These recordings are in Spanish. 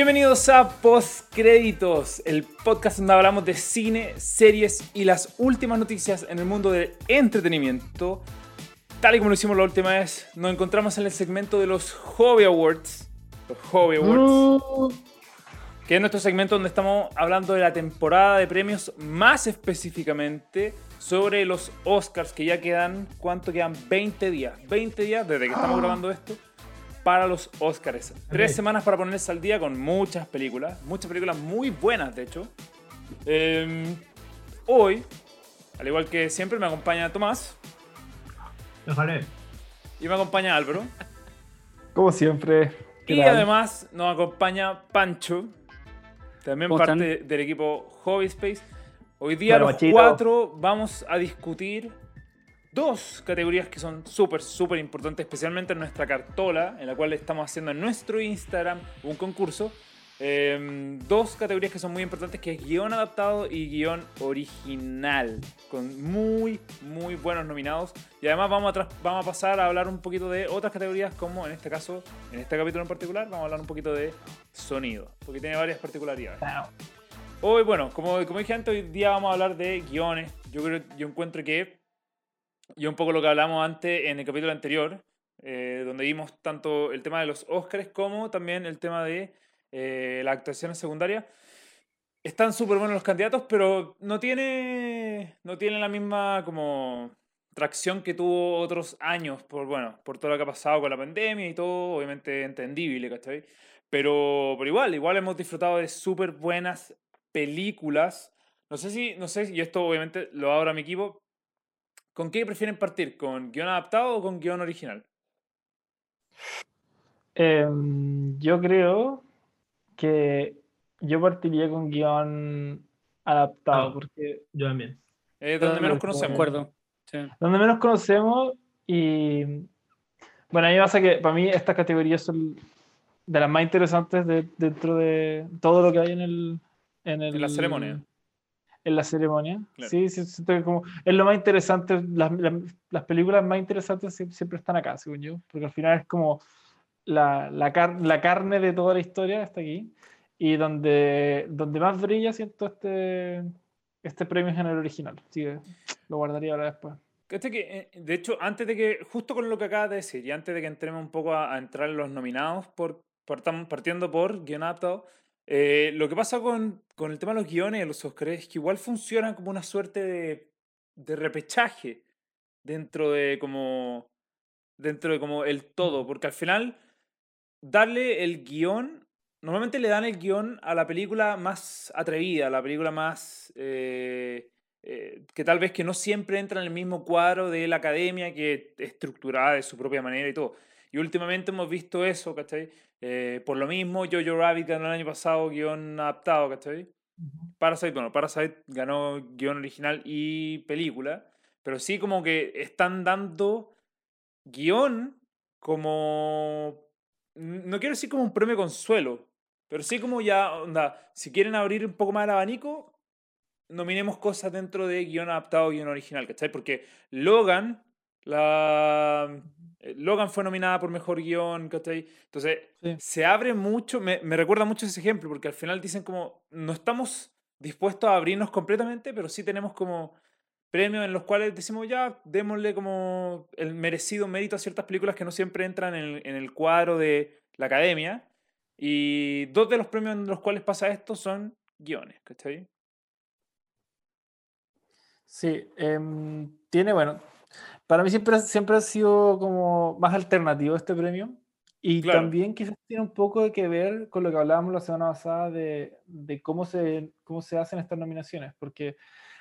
Bienvenidos a Postcréditos, el podcast donde hablamos de cine, series y las últimas noticias en el mundo del entretenimiento. Tal y como lo hicimos la última vez, nos encontramos en el segmento de los Hobby Awards. Los Hobby Awards. Que es nuestro segmento donde estamos hablando de la temporada de premios, más específicamente sobre los Oscars, que ya quedan, ¿cuánto quedan? 20 días. 20 días desde que estamos grabando esto para los Oscars. Tres semanas para ponerse al día con muchas películas, muchas películas muy buenas, de hecho. Em, hoy, al igual que siempre, me acompaña Tomás. Déjale. Y me acompaña Álvaro. Como siempre. Y además nos acompaña Pancho, también parte del equipo Hobby Space. Hoy día los cuatro vamos a discutir dos categorías que son súper, súper importantes, especialmente en nuestra cartola, en la cual estamos haciendo en nuestro Instagram un concurso. Em, dos categorías que son muy importantes, que es guion adaptado y guion original, con muy, muy buenos nominados. Y además vamos a, vamos a pasar a hablar un poquito de otras categorías, como en este caso, en este capítulo en particular, vamos a hablar un poquito de sonido, porque tiene varias particularidades. Hoy, bueno, como, como dije antes, hoy día vamos a hablar de guiones. Yo creo, yo encuentro que y un poco lo que hablamos antes en el capítulo anterior, eh, donde vimos tanto el tema de los Oscars como también el tema de eh, las actuaciones secundarias. Están súper buenos los candidatos, pero no tiene, no tiene la misma como tracción que tuvo otros años por, bueno, por todo lo que ha pasado con la pandemia y todo, obviamente entendible, ¿cachai? Pero, pero igual, igual hemos disfrutado de súper buenas películas. No sé si, no sé, y esto obviamente lo abro a mi equipo, ¿Con qué prefieren partir? ¿Con guion adaptado o con guion original? Em, yo creo que yo partiría con guion adaptado, ah, porque... Yo también. Es donde menos conocemos. Acuerdo. Donde menos conocemos y... Bueno, a mí pasa que para mí estas categorías son de las más interesantes dentro de todo lo que hay en el... En, el, en la ceremonia en la ceremonia. Sí, sí, como es lo más interesante, las, las, películas más interesantes siempre están acá, según yo, porque al final es como la, la, la, carne de toda la historia está aquí, y donde, donde más brilla siento este, este premio en el original, así que lo guardaría ahora después. Que, eh, de hecho, antes de que, justo con lo que acabas de decir, y antes de que entremos un poco a, entrar en los nominados, por, partiendo por guion eh, lo que pasa con, con, el tema de los guiones de los Oscars es que igual funcionan como una suerte de, de repechaje dentro de como dentro de como el todo, porque al final darle el guion, normalmente le dan el guion a la película más atrevida, a la película más eh, eh, que tal vez que no siempre entra en el mismo cuadro de la academia, que es estructurada de su propia manera y todo. Y últimamente hemos visto eso, ¿cachai? Eh, por lo mismo, Jojo Rabbit ganó el año pasado guion adaptado, ¿cachai? Parasite, bueno, Parasite ganó guion original y película, pero sí como que están dando guion como... No quiero decir como un premio consuelo, pero sí como ya, onda, si quieren abrir un poco más el abanico, nominemos cosas dentro de guion adaptado, guion original, ¿cachai? Porque Logan la, eh, Logan fue nominada por mejor guion, ¿cachai? Entonces, se abre mucho, me, me, recuerda mucho ese ejemplo, porque al final dicen como, no estamos dispuestos a abrirnos completamente, pero sí tenemos como premios en los cuales decimos, ya, démosle como el merecido mérito a ciertas películas que no siempre entran en el, en el cuadro de la academia. Y dos de los premios en los cuales pasa esto son guiones, ¿cachai? Sí, em, tiene, bueno, para mí siempre, siempre ha sido como más alternativo este premio. Y también quizás tiene un poco que ver con lo que hablábamos la semana pasada de, de, cómo, se, cómo se hacen estas nominaciones, porque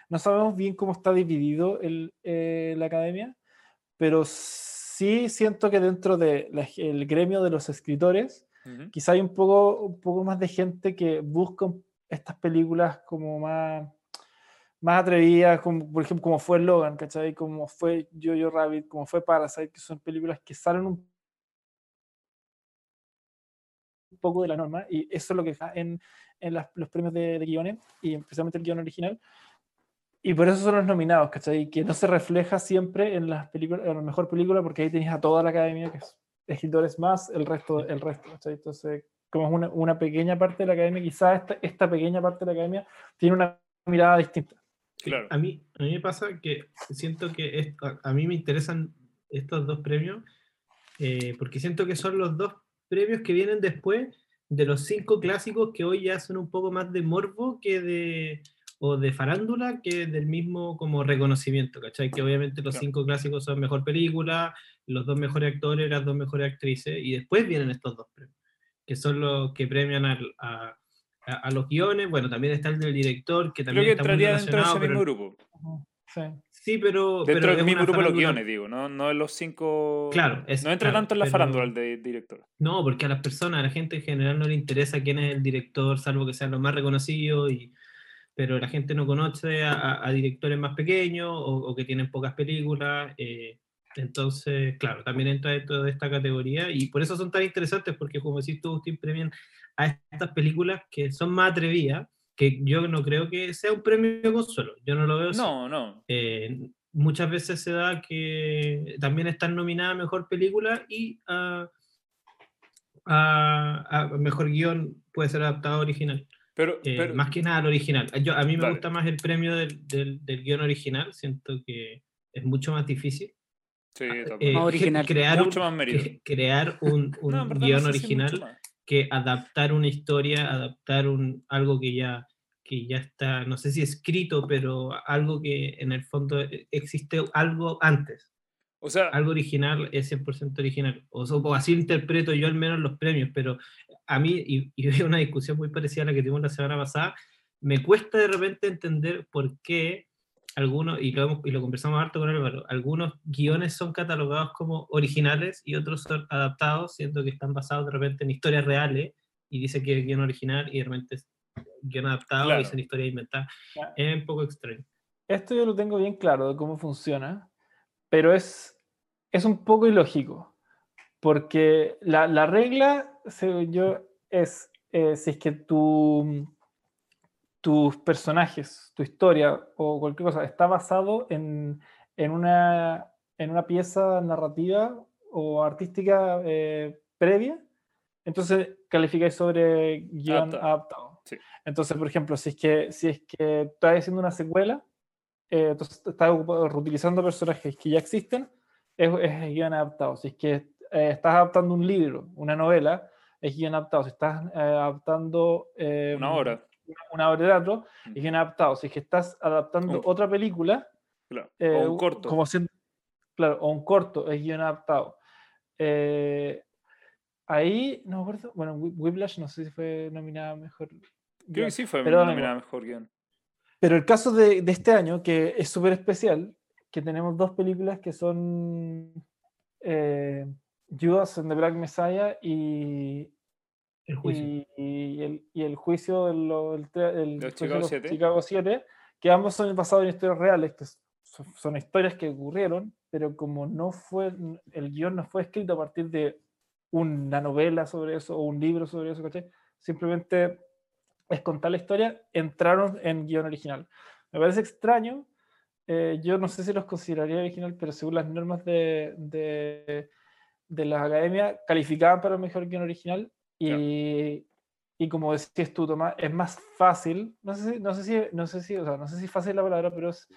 no sabemos bien cómo está dividido el, eh, la academia, pero sí siento que dentro del el gremio de los escritores, quizá hay un poco, un poco más de gente que busca estas películas como más más atrevidas, como, por ejemplo, como fue Logan, ¿cachai? Como fue Jojo Rabbit, como fue Parasite, que son películas que salen un poco de la norma, y eso es lo que está en, en los premios de, de, guiones, y especialmente el guion original. Y por eso son los nominados, ¿cachai? Que no se refleja siempre en las películas, en la mejor película, porque ahí tenéis a toda la academia, que es escritores más el resto, el resto, ¿cachai? Entonces, como es una, una, pequeña parte de la academia, quizás esta, esta pequeña parte de la academia tiene una mirada distinta. Claro. A, mí, a mí me pasa que siento que a, mí me interesan estos dos premios eh, porque siento que son los dos premios que vienen después de los cinco clásicos que hoy ya son un poco más de morbo que de o de farándula que del mismo como reconocimiento, ¿cachai? Que obviamente los cinco clásicos son mejor película, los dos mejores actores, las dos mejores actrices, y después vienen estos dos premios, que son los que premian a, a, los guiones, bueno, también está el del director, que también Creo que entraría dentro de ese mismo grupo. Sí. sí, pero. Dentro del mismo grupo de los guiones, digo, no, no en los cinco. Claro, no entra tanto en la farándula el de director. No, porque a las personas, a la gente en general no le interesa quién es el director, salvo que sean los más reconocidos y pero la gente no conoce a, directores más pequeños o, que tienen pocas películas. Eh, entonces, claro, también entra dentro de esta categoría y por eso son tan interesantes, porque como decís tú, Agustín, premian a estas películas que son más atrevidas, que yo no creo que sea un premio de consuelo, yo no lo veo No, no. Eh, muchas veces se da que también están nominadas a Mejor Película y a, a Mejor Guión puede ser adaptado original. Eh, pero, más que nada el original. Yo, a mí me gusta más el premio del, del, del, guion original, siento que es mucho más difícil. Sí, ah, eh, original. Crear mucho un, más crear un, un guion original que adaptar una historia, adaptar un, algo que ya, que ya está, no sé si escrito, pero algo que en el fondo existe algo antes. O sea, algo original es 100% original. O, o, así interpreto yo al menos los premios, pero a mí, y, y veo una discusión muy parecida a la que tuvimos la semana pasada, me cuesta de repente entender por qué algunos, y lo, y lo conversamos harto con Álvaro, algunos guiones son catalogados como originales y otros son adaptados, siendo que están basados de repente en historias reales, y dice que es guion original y de repente es guion adaptado y son historias inventadas. Es un poco extraño. Esto yo lo tengo bien claro de cómo funciona, pero es, es un poco ilógico, porque la, la regla, según yo, es eh, si es que tu, tus personajes, tu historia o cualquier cosa está basado en, en, una, en una pieza narrativa o artística eh, previa, entonces calificáis sobre guion adaptado. Entonces, por ejemplo, si es que, si es que estás haciendo una secuela, eh, entonces estás reutilizando personajes que ya existen, es, es guion adaptado. Si es que eh, estás adaptando un libro, una novela, es guion adaptado. Si estás eh, adaptando una obra. Una, obra de teatro, mm. es guion adaptado. Si es que estás adaptando otra película, claro. o un corto. Como claro, o un corto, es guion adaptado. ahí, no me acuerdo, bueno, Whiplash no sé si fue nominada mejor. Creo que sí fue nominada mejor guion. Pero el caso de, de este año, que es súper especial, que tenemos dos películas que son eh, Judas and the Black Messiah y el juicio, y, el, y el, juicio del, del, Chicago, 7. Chicago 7, que ambos son basados en historias reales, que son, historias que ocurrieron, pero como no fue, el guion no fue escrito a partir de una novela sobre eso o un libro sobre eso, ¿caché? simplemente es contar la historia, entraron en guion original. Me parece extraño. Eh, yo no sé si los consideraría original, pero según las normas de, de, de las academias, calificaban para el mejor guion original. Y, y, como decías tú, Tomás, es más fácil, no sé si, no sé si, no sé si, o sea, no sé si fácil la palabra, pero es,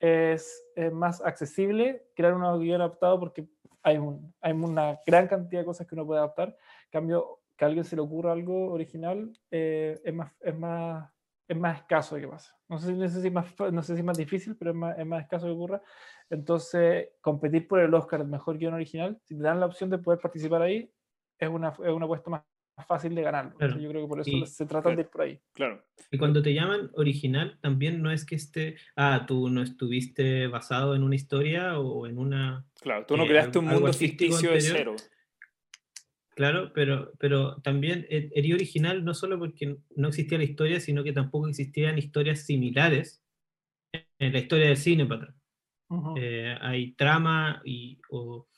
es, es más accesible crear un guion adaptado porque hay, un, hay una gran cantidad de cosas que uno puede adaptar. En cambio, que a alguien se le ocurra algo original eh, es, más, es, más, es más escaso de que pase. No sé, no sé, si, más, no sé si es más difícil, pero es más, es más escaso que ocurra. Entonces, competir por el Oscar, el mejor guion original, si te dan la opción de poder participar ahí, es una, es una apuesta más, fácil de ganarlo. Yo creo que por eso se trata de ir por ahí. Claro. Y cuando te llaman original, también no es que esté, ah, tú no estuviste basado en una historia o en una... Claro, tú no eh, creaste un mundo ficticio de cero. Claro, pero, pero también el original no solo porque no existía la historia, sino que tampoco existían historias similares en la historia del cine para eh, hay trama y, o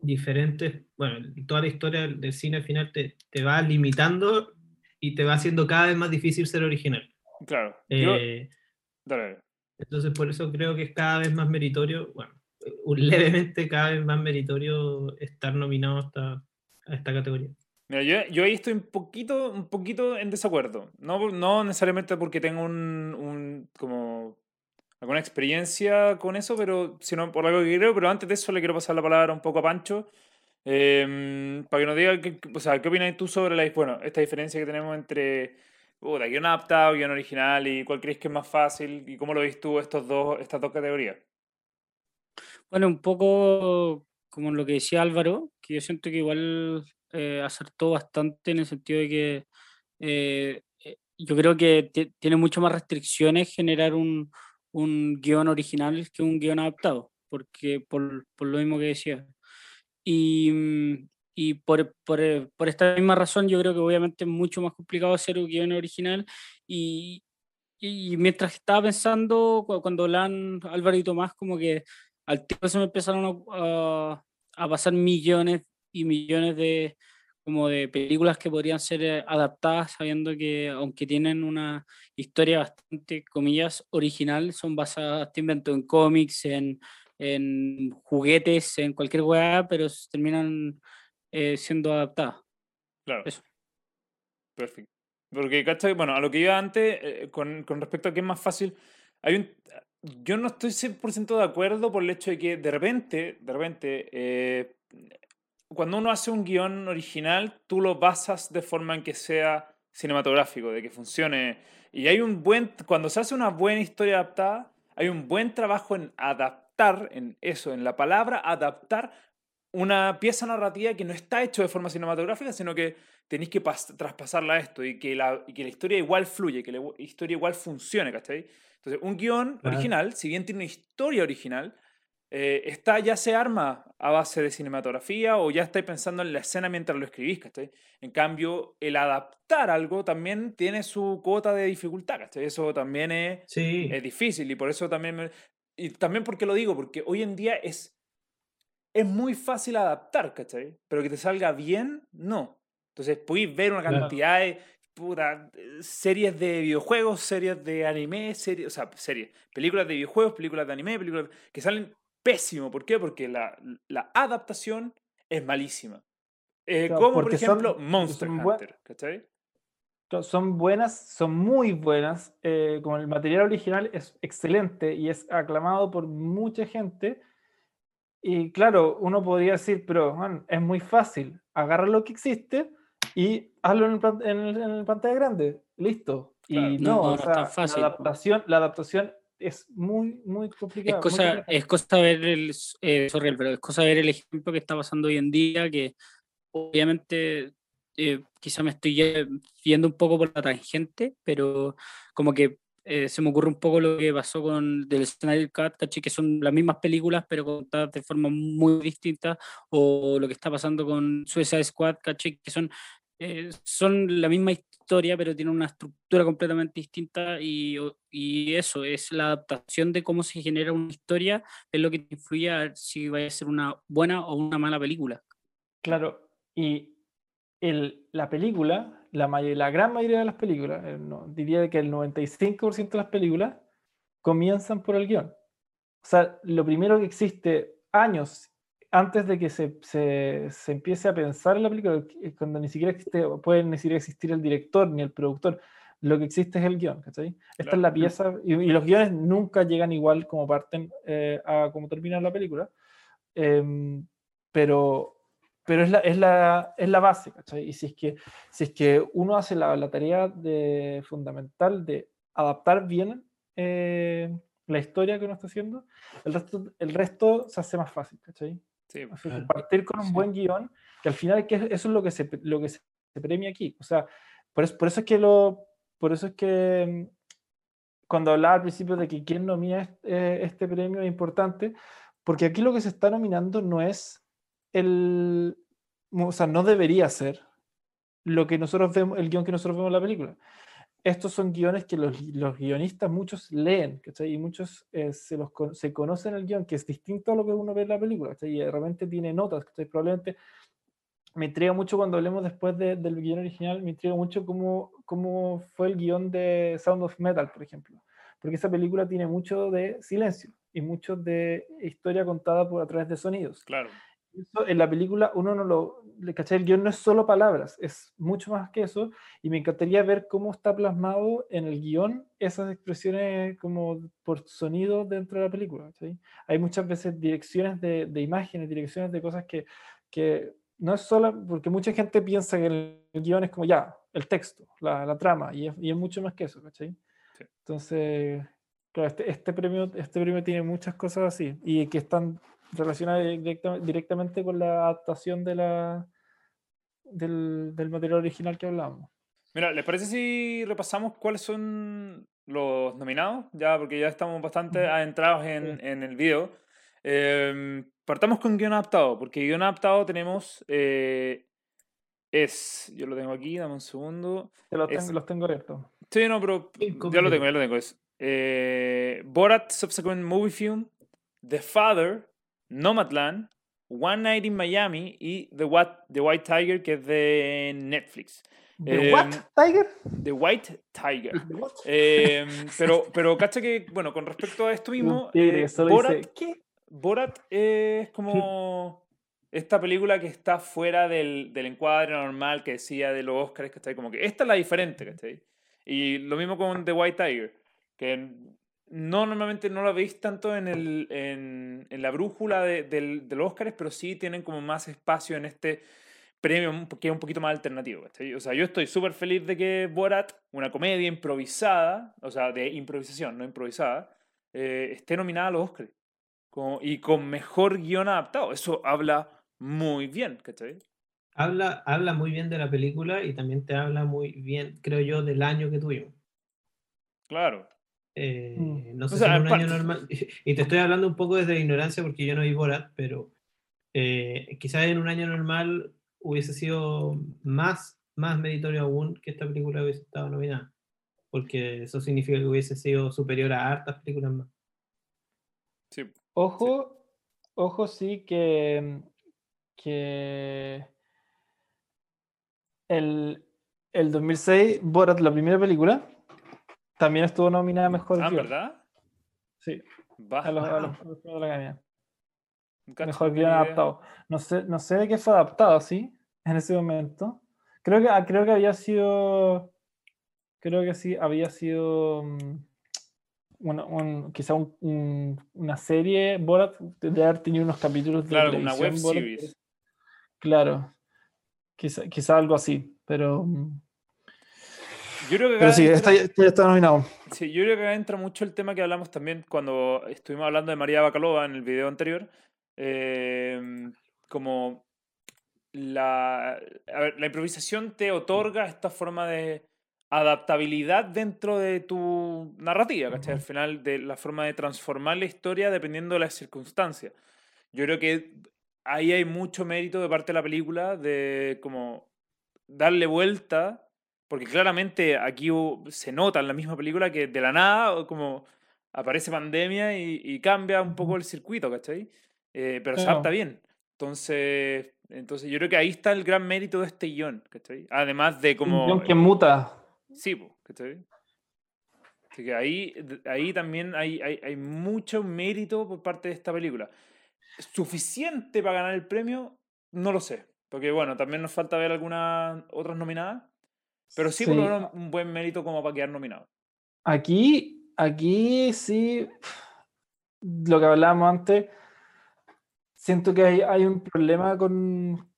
diferentes, bueno, toda la historia del cine al final te, te, va limitando y te va haciendo cada vez más difícil ser original. Claro. Eh, entonces por eso creo que es cada vez más meritorio, bueno, levemente cada vez más meritorio estar nominado hasta a esta categoría. Mira, yo, yo, ahí estoy un poquito, un poquito en desacuerdo. No, no necesariamente porque tengo un, un, como alguna experiencia con eso, pero sino por algo que creo. Pero antes de eso le quiero pasar la palabra un poco a Pancho. Em, para que nos diga, qué, o sea, ¿qué opinas tú sobre la, bueno, esta diferencia que tenemos entre uh, guion adaptado, guion original y cuál crees que es más fácil y cómo lo ves tú estos dos, estas dos categorías? Bueno, un poco como lo que decía Álvaro, que yo siento que igual eh, acertó bastante en el sentido de que eh, eh, yo creo que tiene mucho más restricciones generar un, un, guion original que un guion adaptado, porque por, por lo mismo que decía. Y, y por, por, por, esta misma razón yo creo que obviamente es mucho más complicado hacer un guion original y, y mientras estaba pensando, cuando hablan Álvaro y Tomás, como que al tiempo se me empezaron a, a pasar millones y millones de, como de películas que podrían ser eh, adaptadas, sabiendo que aunque tienen una historia bastante, comillas, original, son basadas, te invento, en cómics, en, en juguetes, en cualquier weá, pero terminan eh, siendo adaptadas. Claro. Eso. Perfecto. Porque, ¿cachai? Bueno, a lo que iba antes, eh, con, con, respecto a que es más fácil, hay un, yo no estoy 100% de acuerdo por el hecho de que de repente, de repente, eh, cuando uno hace un guion original, tú lo basas de forma en que sea cinematográfico, de que funcione. Y hay un buen, cuando se hace una buena historia adaptada, hay un buen trabajo en adaptar, en eso, en la palabra adaptar una pieza narrativa que no está hecho de forma cinematográfica, sino que tenéis que traspasarla a esto y que, la, y que la historia igual fluye, que la historia igual funcione, ¿cachai? Entonces, un guion original, si bien tiene una historia original, eh, está, ya se arma a base de cinematografía o ya estáis pensando en la escena mientras lo escribís, ¿cachai? En cambio, el adaptar algo también tiene su cuota de dificultad, ¿cachai? Eso también es, es difícil y por eso también... y también porque lo digo, porque hoy en día es, es muy fácil adaptar, ¿cachai? Pero que te salga bien, no. Entonces, podéis ver una cantidad de puta, series de videojuegos, series de anime, series, o sea, series, películas de videojuegos, películas de anime, películas que salen pésimo. ¿Por qué? Porque la, la adaptación es malísima. Eh, como por ejemplo Monster Hunter, ¿cachai? Son buenas, son muy buenas. Eh, como el material original es excelente y es aclamado por mucha gente. Y claro, uno podría decir, pero es muy fácil. Agarra lo que existe y hazlo en el, en el, pantalla grande, listo. y no, o sea, la adaptación, la adaptación es muy, muy complicada. Es cosa, es cosa ver el, eh, pero es cosa ver el ejemplo que está pasando hoy en día, que obviamente eh, quizá me estoy yendo un poco por la tangente, pero como que eh, se me ocurre un poco lo que pasó con del Snyder Cut, que son las mismas películas, pero contadas de forma muy distinta, o lo que está pasando con Suicide Squad, ¿caché? que son eh, son la misma historia, pero tienen una estructura completamente distinta y, eso es la adaptación de cómo se genera una historia, es lo que influye a si va a ser una buena o una mala película. Claro, y el, la película, la, la gran mayoría de las películas, diría que el 95% de las películas comienzan por el guion. O sea, lo primero que existe años antes de que se, se, se, empiece a pensar en la película, cuando ni siquiera existe, puede ni siquiera existir el director ni el productor, lo que existe es el guion, ¿cachai? Esta es la pieza, y, los guiones nunca llegan igual como parten eh, a como termina la película, em, pero, pero es, la, es, la, es la base, ¿cachai? Y si es que, si es que uno hace la, la tarea de, fundamental de adaptar bien eh, la historia que uno está haciendo, el resto, el resto se hace más fácil, ¿cachai? Partir con un buen guion, que al final que eso es lo que se, lo que se premia aquí. O sea, por eso, por eso es que lo, por eso es que mm, cuando hablaba al principio de que quién nomina este, este premio es importante, porque aquí lo que se está nominando no es el, o sea, no debería ser lo que nosotros vemos, el guion que nosotros vemos en la película estos son guiones que los, los guionistas muchos leen, ¿cachai? Y muchos eh, se, los, se conocen el guion, que es distinto a lo que uno ve en la película, ¿cachai? Y de repente tiene notas, ¿cachai? Probablemente me intriga mucho cuando hablemos después del guion original, me intriga mucho cómo, cómo fue el guion de Sound of Metal, por ejemplo. Porque esa película tiene mucho de silencio y mucho de historia contada por, a través de sonidos. Claro. Eso en la película uno no lo, ¿cachai? El guion no es solo palabras, es mucho más que eso, y me encantaría ver cómo está plasmado en el guion esas expresiones como por sonido dentro de la película. ¿cachai? Hay muchas veces direcciones de, de, imágenes, direcciones de cosas que, que no es solo, porque mucha gente piensa que el, guion es como ya, el texto, la, la trama, y es, y es, mucho más que eso, ¿cachai? Sí. Entonces, claro, este, este, premio, este premio tiene muchas cosas así, y que están relacionada directa, directamente con la adaptación de la, del, del, material original que hablamos. Mira, ¿les parece si repasamos cuáles son los nominados? Ya, porque ya estamos bastante adentrados en, en el video. Eh, partamos con guion adaptado, porque guion adaptado tenemos. Eh, es. Yo lo tengo aquí, dame un segundo. Te los, tengo, los tengo abiertos. Sí, no, pero. Ya lo tengo, ya lo tengo. Es, eh, Borat Subsequent Movie Film, The Father, Nomadland, One Night in Miami y The, What, The White Tiger, que es de Netflix. ¿The eh, What Tiger? The White Tiger. eh, pero, pero cacha que, bueno, con respecto a esto mismo, eh, Borat, ¿qué? Borat es como esta película que está fuera del, del, encuadre normal que decía de los Oscars, está como que esta es la diferente, ¿cachai? Y lo mismo con The White Tiger, que no normalmente no la veis tanto en, el, en, en la brújula de, del, los Oscars, pero sí tienen como más espacio en este premio que es un poquito más alternativo. O sea, yo estoy súper feliz de que Borat, una comedia improvisada, o sea, de improvisación, no improvisada, eh, esté nominada a los Oscars. y con mejor guion adaptado. Eso habla muy bien, ¿cachai? Habla, habla muy bien de la película y también te habla muy bien, creo yo, del año que tuvimos. Claro. Eh, mm. no sé si en un año normal, y te estoy hablando un poco desde la ignorancia porque yo no vi Borat, pero eh, quizás en un año normal hubiese sido más, más meritorio aún que esta película hubiese estado nominada, porque eso significa que hubiese sido superior a hartas películas más. Sí. Ojo, sí. ojo sí que, que el, el 2006, Borat, la primera película, también estuvo nominada a Mejor Ah, ¿verdad? Sí. A los, a los, de la academia. Mejor guion adaptado. No sé, no sé de qué fue adaptado, ¿sí? En ese momento. Creo que, ah, creo que había sido. Creo que sí, había sido. Bueno, mm, un, quizá un, un, una serie. Borat de haber tenido unos capítulos de. Claro, una web series. Claro. Quizá, quizá algo así, pero. Yo creo que Pero sí, entra, está, está nominado. Sí, yo creo que acá entra mucho el tema que hablamos también cuando estuvimos hablando de María Bacalova en el video anterior. Eh, como la, ver, la improvisación te otorga esta forma de adaptabilidad dentro de tu narrativa, ¿cachai? Al final, de la forma de transformar la historia dependiendo de las circunstancias. Yo creo que ahí hay mucho mérito de parte de la película de como darle vuelta porque claramente aquí se nota en la misma película que de la nada como aparece pandemia y, y cambia un poco el circuito, ¿cachai? Eh, pero claro. se adapta bien. Entonces, entonces yo creo que ahí está el gran mérito de este guion, ¿cachai? Además de como... Un guion que muta. Sí, ¿cachai? Así que ahí, ahí también hay, hay, hay mucho mérito por parte de esta película. ¿Suficiente para ganar el premio? No lo sé. Porque bueno, también nos falta ver algunas otras nominadas. Pero sí, por un buen mérito como para quedar nominado. Aquí, aquí sí, lo que hablábamos antes, siento que hay, hay un problema con,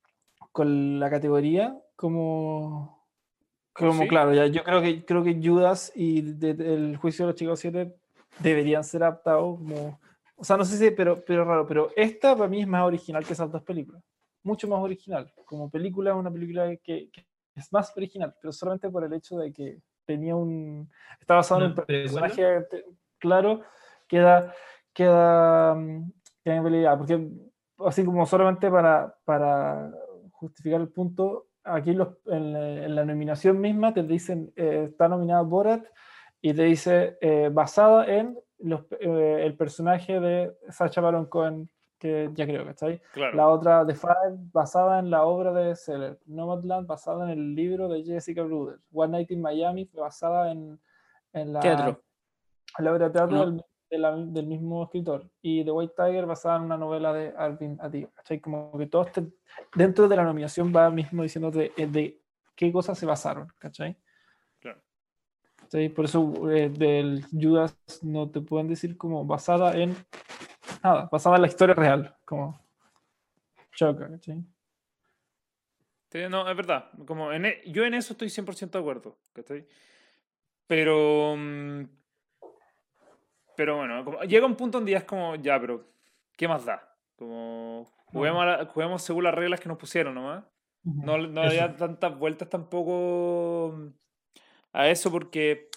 con, la categoría, como, como ¿Sí? claro, ya, yo creo que, creo que Judas y de, de, el juicio de los chicos 7 deberían ser adaptados como, o sea, no sé si, pero, pero raro, pero esta para mí es más original que esas dos películas, mucho más original, como película, una película que, que es más original, pero solamente por el hecho de que tenía un. Está basado no, en un personaje bueno. claro, queda. queda. queda en realidad, porque así como solamente para, para justificar el punto, aquí los, en, en, la nominación misma te dicen, eh, está nominada Borat y te dice eh, basada en los, eh, el personaje de Sacha Baron Cohen que ya creo, ¿cachai? Claro. La otra, The Five, basada en la obra de Seller. Nomadland, basada en el libro de Jessica Bruder. One Night in Miami, basada en, en la, teatro. En la obra de teatro no. del, del mismo escritor. Y The White Tiger basada en una novela de Alvin Adiga. ¿cachai? Como que todo este, dentro de la nominación va mismo diciendo de, eh, de qué cosas se basaron, ¿cachai? Claro. Por eso eh, del Judas no te pueden decir como basada en nada, basada en la historia real, como choca, ¿cachai? no, es verdad. Como en, e, yo en eso estoy 100% de acuerdo. ¿cachai? Pero. Mm, pero bueno, como, llega un punto donde ya es como, ya, pero ¿qué más da? Como juguemos, juguemos según las reglas que nos pusieron nomás. No, no había tantas vueltas tampoco mm, a eso porque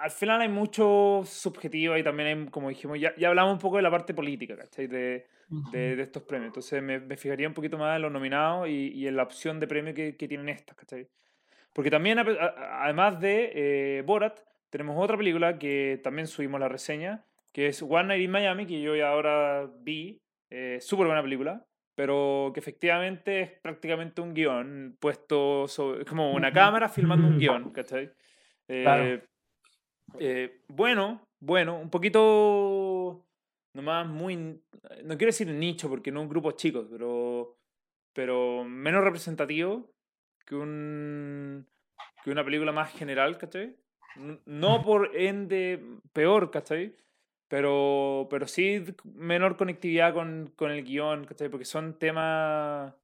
al final hay mucho subjetivo y también hay, como dijimos, ya, ya hablamos un poco de la parte política, ¿cachai? De, de, de, estos premios. Entonces me, me, fijaría un poquito más en los nominados y, y en la opción de premio que, que tienen estas, ¿cachai? Porque también, además de eh, Borat, tenemos otra película que también subimos la reseña, que es One Night in Miami, que yo ya ahora vi. Eh, Súper buena película, pero que efectivamente es prácticamente un guion puesto sobre, como una cámara filmando un guion, ¿cachai? Eh, eh, bueno, bueno, un poquito nomás muy, no quiero decir nicho porque no un grupo chico, pero, pero menos representativo que, un, que una película más general, ¿cachai? No por ende peor, ¿cachai? Pero, pero sí menor conectividad con, con el guion, ¿cachai? Porque son temas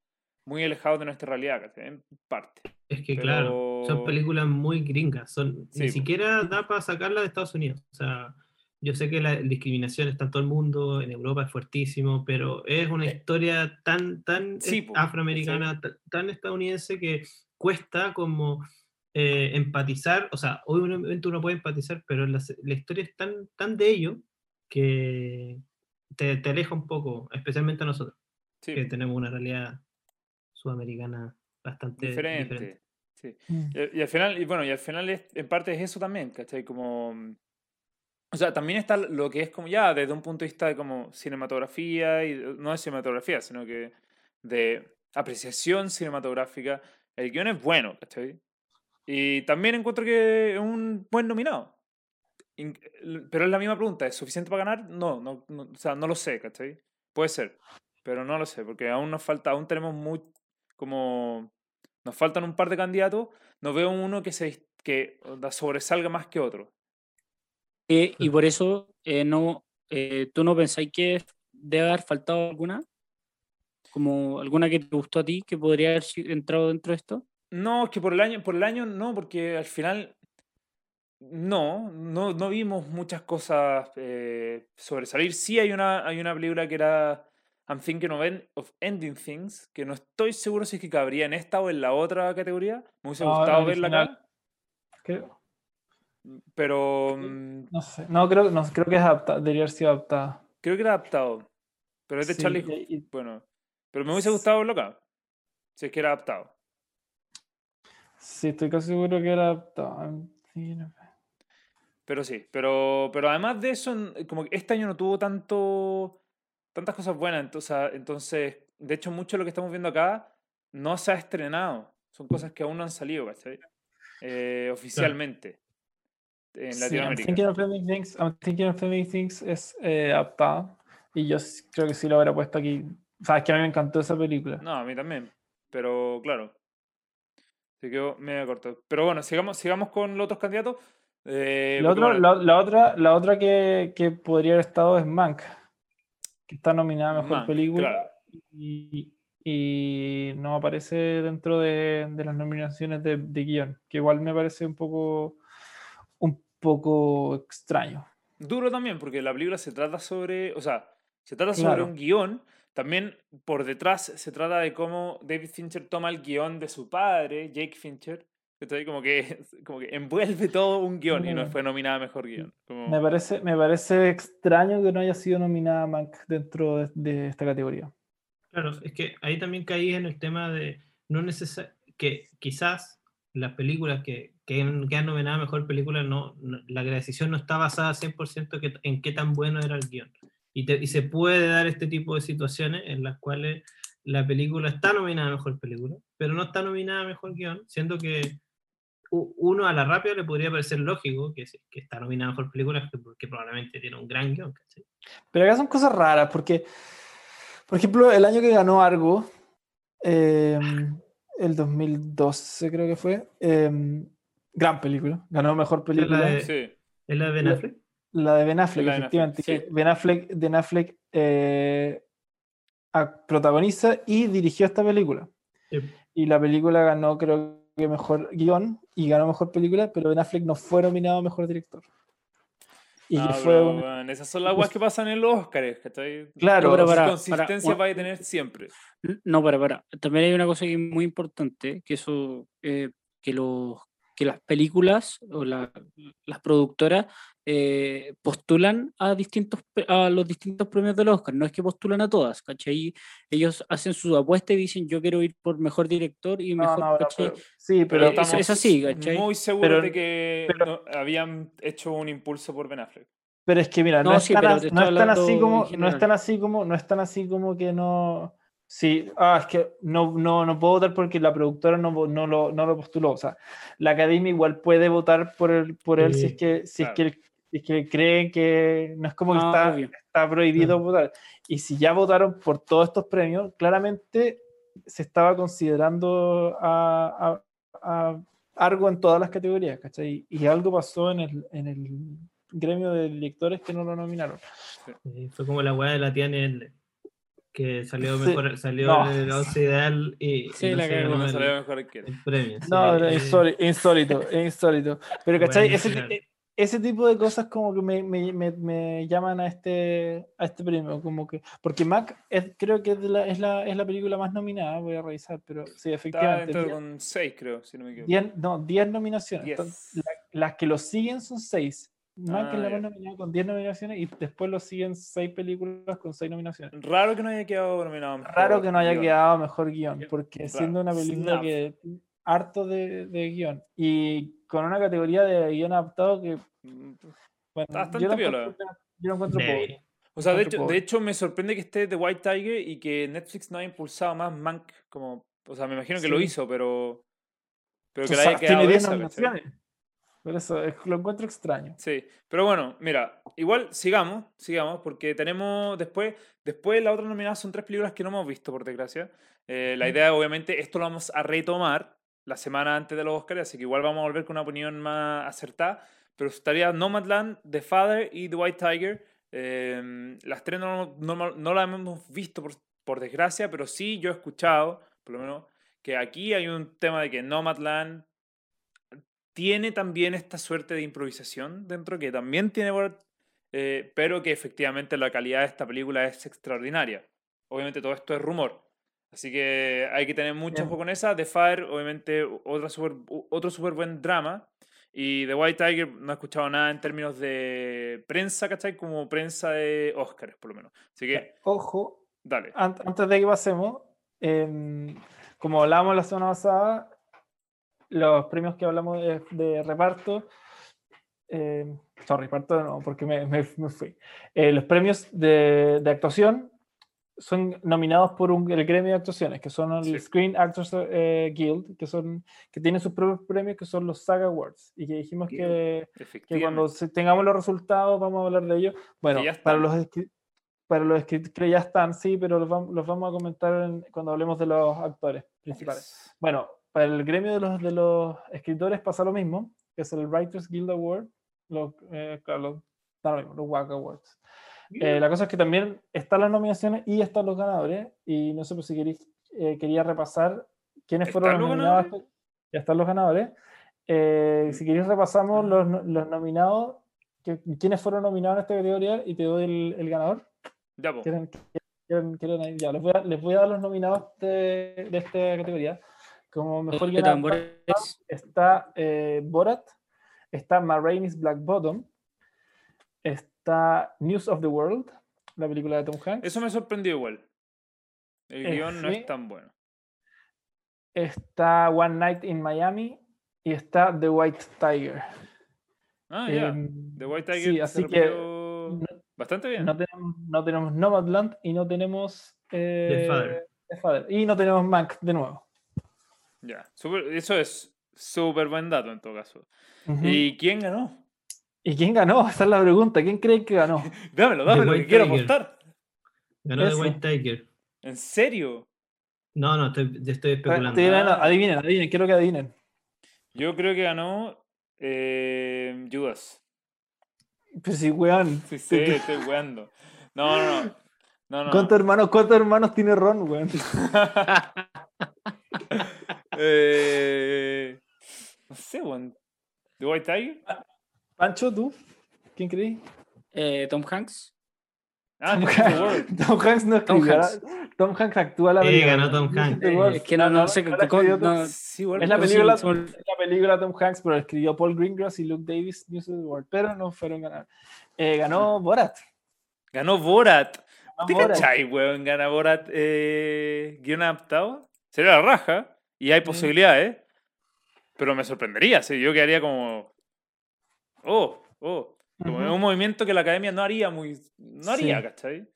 muy alejados de nuestra realidad. En parte. Es que claro, son películas muy gringas, son, ni siquiera da para sacarla de Estados Unidos. O sea, yo sé que la discriminación está en todo el mundo, en Europa es fuertísimo, pero es una eh, historia tan, tan afroamericana, tan estadounidense que cuesta como eh, empatizar, o sea, obviamente uno puede empatizar, pero la, historia es tan, tan de ello que te, te, aleja un poco, especialmente a nosotros, que tenemos una realidad sudamericana bastante diferente. Sí. Mm. Y, al final, y bueno, y al final es, en parte es eso también, ¿cachai? Como o sea, también está lo que es como ya desde un punto de vista de como cinematografía, y no de cinematografía, sino que de apreciación cinematográfica. El guion es bueno, ¿cachai? Y también encuentro que es un buen nominado. Pero es la misma pregunta, ¿es suficiente para ganar? No, no, o sea, no lo sé, ¿cachai? Puede ser, pero no lo sé, porque aún nos falta, aún tenemos muy, como, nos faltan un par de candidatos, no veo uno que se que sobresalga más que otro. Eh, y por eso, eh, no, eh, ¿tú no pensáis que debe haber faltado alguna? ¿Como alguna que te gustó a ti que podría haber entrado dentro de esto? No, es que por el año, por el año no, porque al final no, no, no vimos muchas cosas sobresalir. Sí hay una, hay una película que era I'm Thinking of, Ending Things, que no estoy seguro si es que cabría en esta o en la otra categoría. Me hubiese gustado verla acá. Creo, pero. Mm, no sé, no creo, no, creo que es adaptado, debería haber sido adaptada. Creo que era adaptado. Pero es de Charlie. Bueno. Pero me hubiese gustado verlo acá. Si es que era adaptado. Sí, estoy casi seguro que era adaptado. Pero sí, pero, pero además de eso, como que este año no tuvo tanto tantas cosas buenas. Entonces, entonces, de hecho, mucho de lo que estamos viendo acá no se ha estrenado. Son cosas que aún no han salido, ¿cachai? Eh, oficialmente en Latinoamérica. I'm thinking of Filming Things, I'm thinking of Things es eh, adaptada y yo creo que sí lo hubiera puesto aquí. O sea, es que a mí me encantó esa película. No, a mí también, pero claro. Se quedó medio corto. Pero bueno, sigamos, sigamos con los otros candidatos. Eh, la, la, otra, la otra que, que, podría haber estado es Mank, está nominada a Mejor Película. Y, y, no aparece dentro de, de las nominaciones de, de, guion, que igual me parece un poco poco extraño. Duro también, porque la película se trata sobre, o sea, se trata sobre un guion, también por detrás se trata de cómo David Fincher toma el guion de su padre, Jake Fincher, como que, como que envuelve todo un guion y no fue nominada Mejor Guión. Me, parece, me parece extraño que no haya sido nominada Mac dentro de, de, esta categoría. Claro, es que ahí también caí en el tema de no neces que quizás las películas que, que, han, que han nominado Mejor Película, no, la decisión no está basada 100% que, en qué tan bueno era el guion. Y, y, se puede dar este tipo de situaciones en las cuales la película está nominada a Mejor Película, pero no está nominada a Mejor Guión, siendo que uno a la rápida le podría parecer lógico que, que está nominado a mejor película porque probablemente tiene un gran guion. Pero acá son cosas raras porque, por ejemplo, el año que ganó Argo, em, el 2012 creo que fue, em, gran película, ganó mejor película. ¿Es la de, Ben Affleck? La, de Ben Affleck, efectivamente. Ben Affleck, ben Affleck eh, protagoniza y dirigió esta película. Y la película ganó, creo que mejor guion y ganó mejor película, pero Ben Affleck no fue nominado a mejor director. Y ah, fue esas son las guas que pasan en los Oscars, Claro, pero para, consistencia va a tener siempre. No, para, para. También hay una cosa que es muy importante, que eso, eh, que los que las películas o las productoras eh, postulan a, distintos, a los distintos premios del Oscar, no es que postulan a todas, ¿cachai? Ellos hacen su apuesta y dicen yo quiero ir por mejor director y mejor, sí, pero es, así, ¿cachai? Muy seguro de que habían hecho un impulso por Ben Affleck. Pero es que mira, no, están, así como, no están así como, no están así como que no Sí, ah, es que no, no, no puedo votar porque la productora no, no, lo, no lo postuló. O sea, la academia igual puede votar por, el, por él si es que, si es que, es que creen que no es como que ah, está, está prohibido votar. Y si ya votaron por todos estos premios, claramente se estaba considerando a, a, algo en todas las categorías, ¿cachai? Y algo pasó en el, en el gremio de directores que no lo nominaron. fue como la weá de la tía N que salió mejor, salió el 11 ideal y, sí, la que no salió mejor que el premio. No, eh, insólito, insólito, Pero ¿cachai? ese, ese, tipo de cosas como que me, me, me, llaman a este, a este premio, como que, porque Mac es, creo que es la, es, la, es la película más nominada, voy a revisar, pero sí, efectivamente. Está con 6 creo, si no me equivoco. Diez, no, 10 nominaciones. las que lo siguen son 6. Más que la ah, nominada con 10 nominaciones y después lo siguen 6 películas con 6 nominaciones. Raro que no haya quedado nominado. Raro que no haya quedado mejor guion, porque siendo una película que harto de, de, guion y con una categoría de guion adaptado que. Bueno, Bastante yo, lo encuentro, yo lo encuentro pobre. O sea, de hecho, de hecho, me sorprende que esté The White Tiger y que Netflix no haya impulsado más Mank como. O sea, me imagino que lo hizo, pero. Pero que la haya quedado tiene 10 nominaciones. Por eso lo encuentro extraño. Sí, pero bueno, mira, igual sigamos, sigamos, porque tenemos después, después la otra nominada son tres películas que no hemos visto, por desgracia. Eh, la idea, obviamente, esto lo vamos a retomar la semana antes de los Oscars, así que igual vamos a volver con una opinión más acertada. Pero estaría Nomadland, The Father y The White Tiger. Em, las tres no, no, las hemos visto, por, por desgracia, pero sí yo he escuchado, por lo menos, que aquí hay un tema de que Nomadland tiene también esta suerte de improvisación dentro, que también tiene, eh, pero que efectivamente la calidad de esta película es extraordinaria. Obviamente todo esto es rumor. Así que hay que tener mucho ojo con esa. The Fire, obviamente, otra super, otro súper buen drama. Y The White Tiger no he escuchado nada en términos de prensa, ¿cachai? Como prensa de Oscars, por lo menos. Así que... Ojo. Dale. Antes de que pasemos, em, como hablábamos la semana pasada, los premios que hablamos de, reparto, eh, sorry, reparto no, porque me, me, fui. Eh, los premios de, de, actuación son nominados por un, el gremio de actuaciones, que son el Screen Actors eh, Guild, que, son, que tienen sus propios premios, que son los SAG Awards, y que dijimos que, que cuando tengamos los resultados vamos a hablar de ellos. Bueno, para los, para los escritores que ya están, sí, pero los vamos, los vamos a comentar cuando hablemos de los actores principales. Bueno, para el gremio de los, de los escritores pasa lo mismo, que es el Writers Guild Award, los, eh, los, los WAG Awards. Eh, la cosa es que también están las nominaciones y están los ganadores, y no sé pues, si queréis, eh, quería repasar quiénes fueron los nominados. Ya están los ganadores. si queréis repasamos los, los nominados, que, quiénes fueron nominados en esta categoría y te doy el, el ganador. Ya, ¿Quieren, quieren, ya les, voy a, les voy a dar los nominados de, de esta categoría. Como mejor guion está eh, Borat, está Marraine's Black Bottom, está News of the World, la película de Tom Hanks. Eso me sorprendió igual. El eh, guion no es tan bueno. Está One Night in Miami y está The White Tiger. Ah, ya. Em, The White Tiger. Sí, así que. Bastante bien. No tenemos, no tenemos Nomadland y no tenemos. Eh, The Father. Y no tenemos Mank de nuevo. Ya, eso es Súper buen dato en todo caso. ¿Y quién ganó? ¿Y quién ganó? Esa es la pregunta. ¿Quién cree que ganó? dámelo, dámelo, que quiero apostar. Ganó The White Tiger. ¿En serio? No, no, estoy, estoy especulando. adivinen, adivinen, quiero que adivinen. Yo creo que ganó eh, Judas. Pues sí, weón. Sí, sí, estoy weando. No, no, no. no, no. ¿Cuántos, hermanos, ¿Cuántos hermanos tiene Ron, weón? eh, no sé, weón. ¿The White Tiger? Pancho, ¿tú? ¿Quién creí? Eh, Tom Hanks. Ah, Tom, Hanks no escribió. Tom Hanks actúa la película. Sí, ganó Tom Hanks. es que no, no, sé. es, la película, la película Tom Hanks, pero escribió Paul Greengrass y Luke Davis News of the World, pero no fueron ganar. Eh, ganó Borat. Ganó Borat. ¿Te cachai, weón? Gana Borat eh, guion adaptado. Sería la raja. Y hay posibilidades. Pero me sorprendería. ¿sí? Yo quedaría como. Oh, oh. Como un movimiento que la academia no haría muy. No haría, ¿cachai?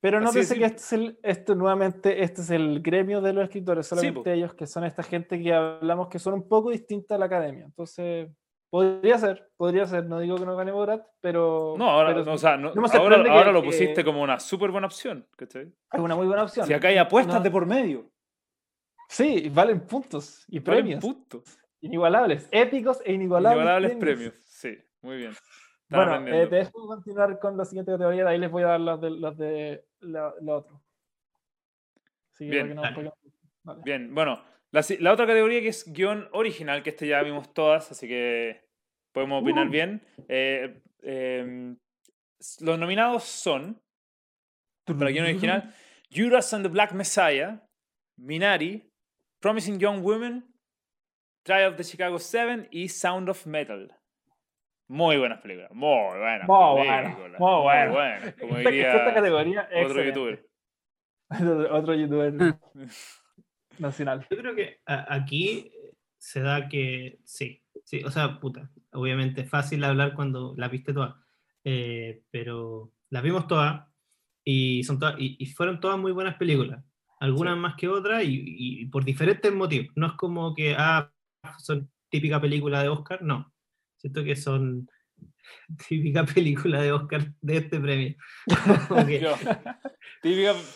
Pero no pensé que este es el, esto nuevamente, este es el gremio de los escritores, solamente ellos que son esta gente que hablamos que son un poco distinta a la academia. Entonces, podría ser, podría ser, no digo que no gane Borat, pero... No, ahora, o sea, ahora, ahora lo pusiste como una súper buena opción, ¿cachai? Es una muy buena opción. Si acá hay apuestas de por medio. Sí, valen puntos y premios. Valen puntos. Inigualables, épicos e inigualables. Inigualables premios, sí, muy bien. bueno, eh, te dejo continuar con la siguiente categoría, de ahí les voy a dar los de, de la, otro. bien. bien, bueno, la, la, otra categoría que es guion original, que este ya vimos todas, así que podemos opinar uh. bien. Eh, em, los nominados son, para guion original, Judas and the Black Messiah, Minari, Promising Young Women, Trial of the Chicago Seven y Sound of Metal. Muy buenas películas, muy buenas. Muy buenas, muy buenas. Bueno. Como diría esta categoría otro youtuber. otro youtuber nacional. Yo creo que aquí se da que sí, sí, o sea, puta, obviamente es fácil hablar cuando las viste todas, eh, pero las vimos todas y, son todas, y, fueron todas muy buenas películas, algunas más que otras y, y, por diferentes motivos. No es como que, ah, son típica película de Oscar, no. Siento que son típica película de Oscar de este premio.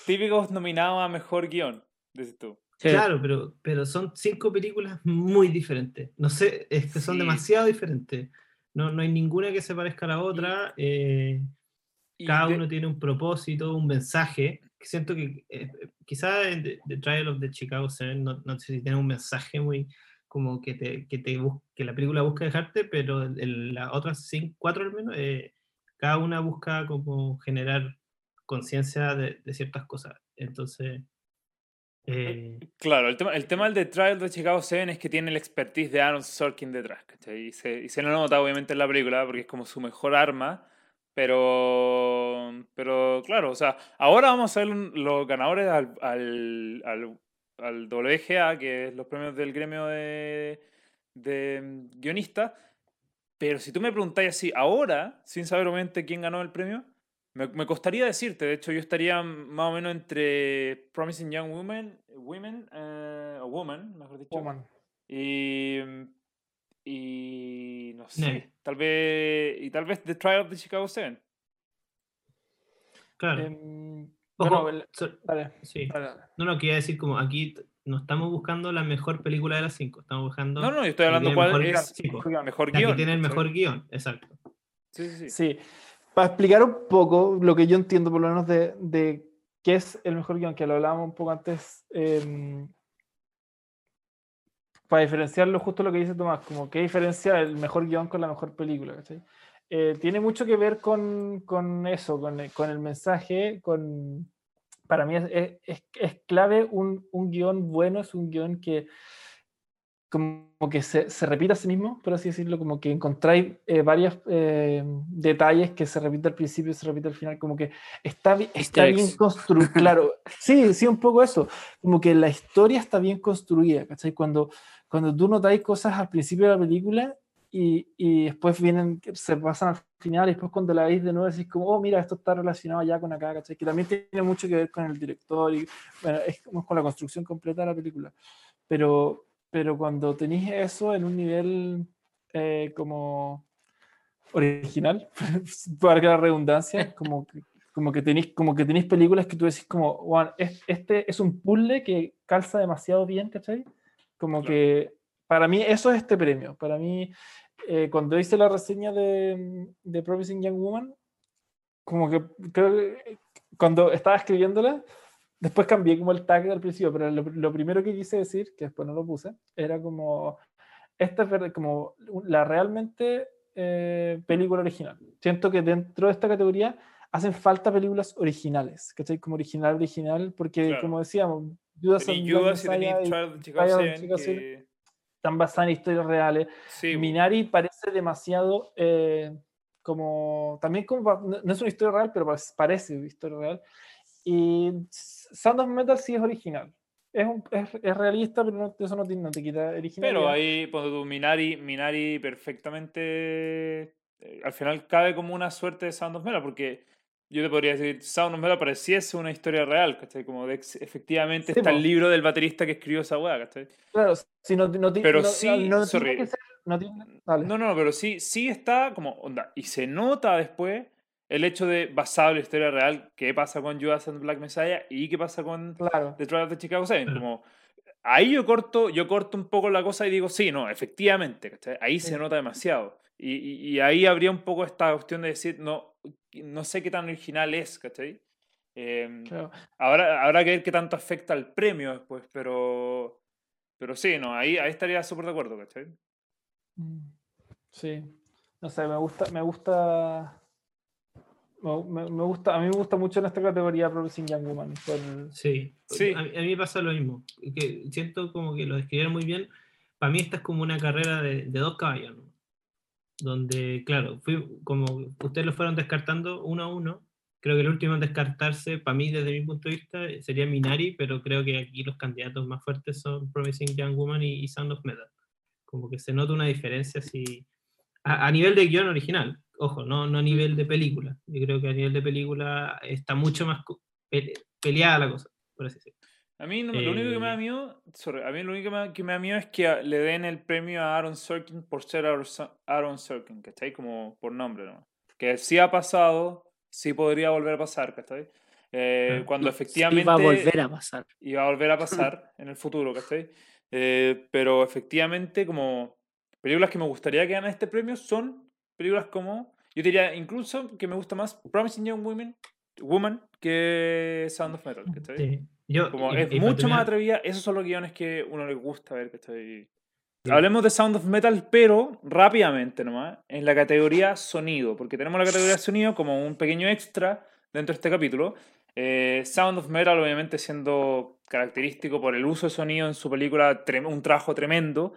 típicos nominados a mejor guion, dices tú. Claro, pero, pero son cinco películas muy diferentes. No sé, es que son demasiado diferentes. No, no hay ninguna que se parezca a la otra. Eh, cada uno tiene un propósito, un mensaje. Siento que eh, quizás The, Trial of the Chicago 7 no, no sé si tiene un mensaje muy, como que, te, que, te que la película busca dejarte, pero las otras cinco, cuatro al menos, eh, cada una busca como generar conciencia de, ciertas cosas. Entonces... Eh, claro, el tema, el tema del de Trial de Chicago 7 es que tiene el expertise de Aaron Sorkin detrás, Y se, y se lo nota obviamente en la película porque es como su mejor arma, pero, pero claro, o sea, ahora vamos a ver los ganadores al, al al WGA, que es los premios del gremio de, de mm, guionistas. Pero si tú me preguntáis así ahora, sin saber obviamente quién ganó el premio, me, me, costaría decirte. De hecho, yo estaría más o menos entre Promising Young Women, women eh, o Woman, mejor dicho. Woman. Y, y no sé, tal vez y tal vez The Trial of the Chicago Seven. Claro. Bueno, sí. No, no, quería decir como aquí no estamos buscando la mejor película de las cinco, estamos buscando... No, no, yo estoy hablando cuál es mejor guion. que tiene el mejor guion, exacto. Sí, sí, sí. Para explicar un poco lo que yo entiendo por lo menos de, de qué es el mejor guion, que lo hablábamos un poco antes, em, para diferenciarlo justo lo que dice Tomás, como qué diferencia el mejor guion con la mejor película, ¿cachai? Eh, tiene mucho que ver con, con eso, con, con, el mensaje, con... Para mí es, es, es clave un, un, guion bueno, es un guion que como que se, se, repite a sí mismo, por así decirlo, como que encontráis eh, varios eh, detalles que se repite al principio y se repite al final, como que está, está bien construido, claro, sí, sí, un poco eso, como que la historia está bien construida, ¿cachai? Cuando, cuando tú notáis cosas al principio de la película y, y, después vienen, se pasan al final y después cuando la veis de nuevo decís como, oh, mira, esto está relacionado ya con acá, ¿cachai? Que también tiene mucho que ver con el director y, bueno, es como con la construcción completa de la película. Pero, pero cuando tenéis eso en un nivel eh, como original, para que la redundancia, como que, como que tenéis como que tenéis películas que tú decís como, "Juan, es- este es un puzzle que calza demasiado bien, ¿cachai? Como Claro. que para mí eso es este premio. Para mí, eh, cuando hice la reseña de, de Promising Young Woman, como que creo que cuando estaba escribiéndola, después cambié como el tag al principio, pero lo, lo primero que quise decir, que después no lo puse, era como, esta es como la realmente eh, película original. Siento que dentro de esta categoría hacen falta películas originales, ¿cachai? Como original, original, porque Claro. como decíamos, Judas and Judas y Messiah Chicago Trial of 7 Chicago que- Seven. Están basadas en historias reales. Sí. Minari parece demasiado eh, como también como no, es una historia real pero pa- parece una historia real y Sound of Metal sí es original es, un- es, es realista pero no- eso no te, no te quita originalidad Pero ahí, tú, Minari, Minari perfectamente. eh, al final cabe como una suerte de Sound of Metal, porque yo te podría decir, Sound of Metal pareciese una historia real, ¿cachai? Como de efectivamente Sí, está el libro del baterista que escribió esa weá, ¿cachai? claro si no, no, ti- Pero no- sí, no sorry. tiene que ser no tiene-. No, no, pero sí, sí está como onda. Y se nota después el hecho de basado en la historia real, qué pasa con Judas and Black Messiah y qué pasa con claro The Trial of the Chicago 7. Claro. Como, ahí yo corto, yo corto un poco la cosa y digo, sí, no, efectivamente, ¿cachai? ahí Sí. se nota demasiado. Y, y- y ahí habría un poco esta cuestión de decir, no, no sé qué tan original es, ¿cachai? Em, claro. habrá, habrá que ver qué tanto afecta al premio después, pero, pero sí, no, ahí, ahí estaría súper de acuerdo, ¿cachai? Mm, sí no sé me gusta me gusta me, me- me gusta a mí me gusta mucho en esta categoría Promising Young Woman por- Sí, Sí. A, mí, a mí me pasa lo mismo. Que siento como que lo describieron muy bien. Para mí esta es como una carrera de, de dos caballos, ¿no? Donde, claro, fui, como ustedes lo fueron descartando uno a uno. Creo que el último en descartarse, para mí, desde mi punto de vista, sería Minari, pero creo que aquí los candidatos más fuertes son Promising Young Woman y, Sound of Metal. Como que se nota una diferencia así, a, nivel de guion original, ojo, no, no a nivel de película. Yo creo que a nivel de película está mucho más peleada la cosa, por así decirlo. A mí no- lo único que me da Eh, miedo, sorry, a mí lo único que me, que me da miedo es que le den el premio a Aaron Sorkin por ser Aaron Sor- Aaron Sorkin, ¿cachai? Como por nombre, ¿no? Que sí ha pasado, sí podría volver a pasar, ¿cachai? Eh, cuando efectivamente va a volver a pasar. va a volver a pasar en el futuro, ¿cachai? Eh, pero efectivamente, como películas que me gustaría que ganen este premio son películas como, yo diría incluso que me gusta más Promising Young Women, Woman que Sound of Metal, ¿cachai? Sí. Yo, Como y- es y mucho más atrevida, esos son los guiones que uno le gusta ver, ¿cachai? Hablemos de Sound of Metal, pero rápidamente nomás, en la categoría sonido, porque tenemos la categoría sonido como un pequeño extra dentro de este capítulo. Eh, Sound of Metal, obviamente, siendo característico por el uso de sonido en su película, un trabajo tremendo.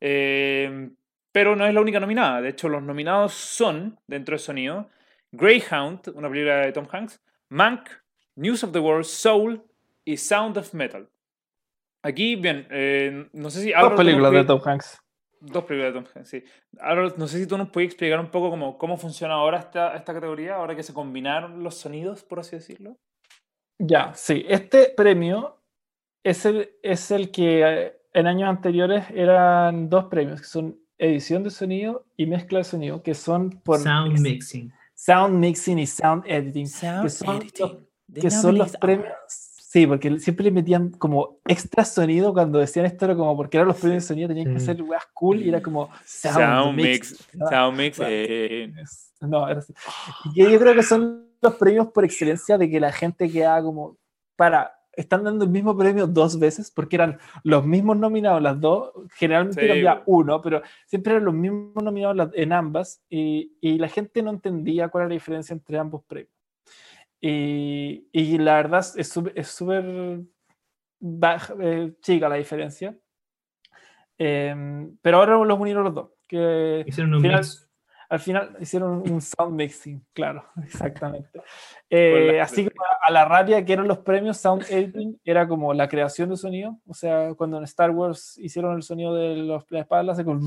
Eh, pero no es la única nominada. De hecho, los nominados son, dentro de sonido, Greyhound, una película de Tom Hanks, Mank, News of the World, Soul y Sound of Metal. Aquí, bien, eh, no sé si... dos películas de Tom Hanks Dos películas de Tom Hanks, sí. Ahora, no sé si tú nos puedes explicar un poco cómo, cómo funciona ahora esta, esta categoría, ahora que se combinaron los sonidos, por así decirlo. Ya, sí. Este premio es el, es el que eh, en años anteriores eran dos premios, que son edición de sonido y mezcla de sonido, que son por Sound mixing. sound mixing y sound editing, que son los, que son los premios. Sí, porque siempre le metían como extra sonido cuando decían esto, era como porque eran los premios de sonido, tenían que hacer weas cool y era como sound, Sound mix. Mix. Ah, Sound Mix. bueno. eh, Es- No, era así. Y yo creo que son los premios por excelencia de que la gente queda como, para, están dando el mismo premio dos veces, porque eran los mismos nominados las dos, generalmente Sí, uno, pero siempre eran los mismos nominados en ambas, y, y la gente no entendía cuál era la diferencia entre ambos premios. Y, y la verdad es súper eh, chica la diferencia. Em, pero ahora los unieron los dos. Que Hicieron un final- mix. al final hicieron un sound mixing, claro, exactamente. Eh, así como a la rabia que eran los premios, sound editing era como la creación de sonido. O sea, cuando en Star Wars hicieron el sonido de los, la espada, láser con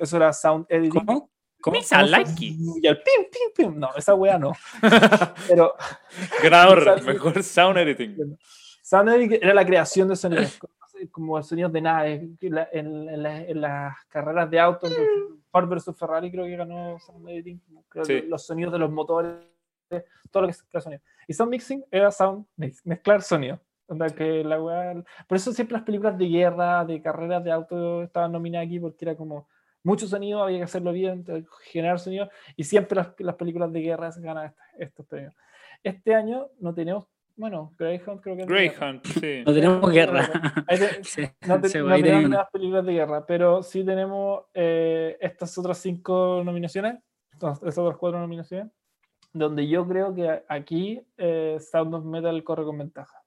eso era sound editing. ¿Cómo? ¿Cómo? Misa ¿Cómo. Y el pim, pim, pim. No, esa wea no. Pero Ganador, mejor sound editing. Sound editing era la creación de sonidos. como sonidos de nave. En, las carreras de auto, Ford versus Ferrari, creo que ganó sound editing. Los sonidos de los motores, todo lo que es sonido. Y sound mixing era sound mezclar sonido. Que la Por eso siempre las películas de guerra, de carreras de auto estaban nominadas aquí porque era como mucho sonido, había que hacerlo bien, generar sonido, y siempre las, las películas de guerra ganan estos premios. Este año no tenemos, bueno, Greyhound creo que Greyhound, sí. No tenemos guerra. no, tenemos nada películas de guerra, pero sí tenemos eh, estas otras cinco nominaciones, estas otras cuatro nominaciones, donde yo creo que aquí eh, Sound of Metal corre con ventaja.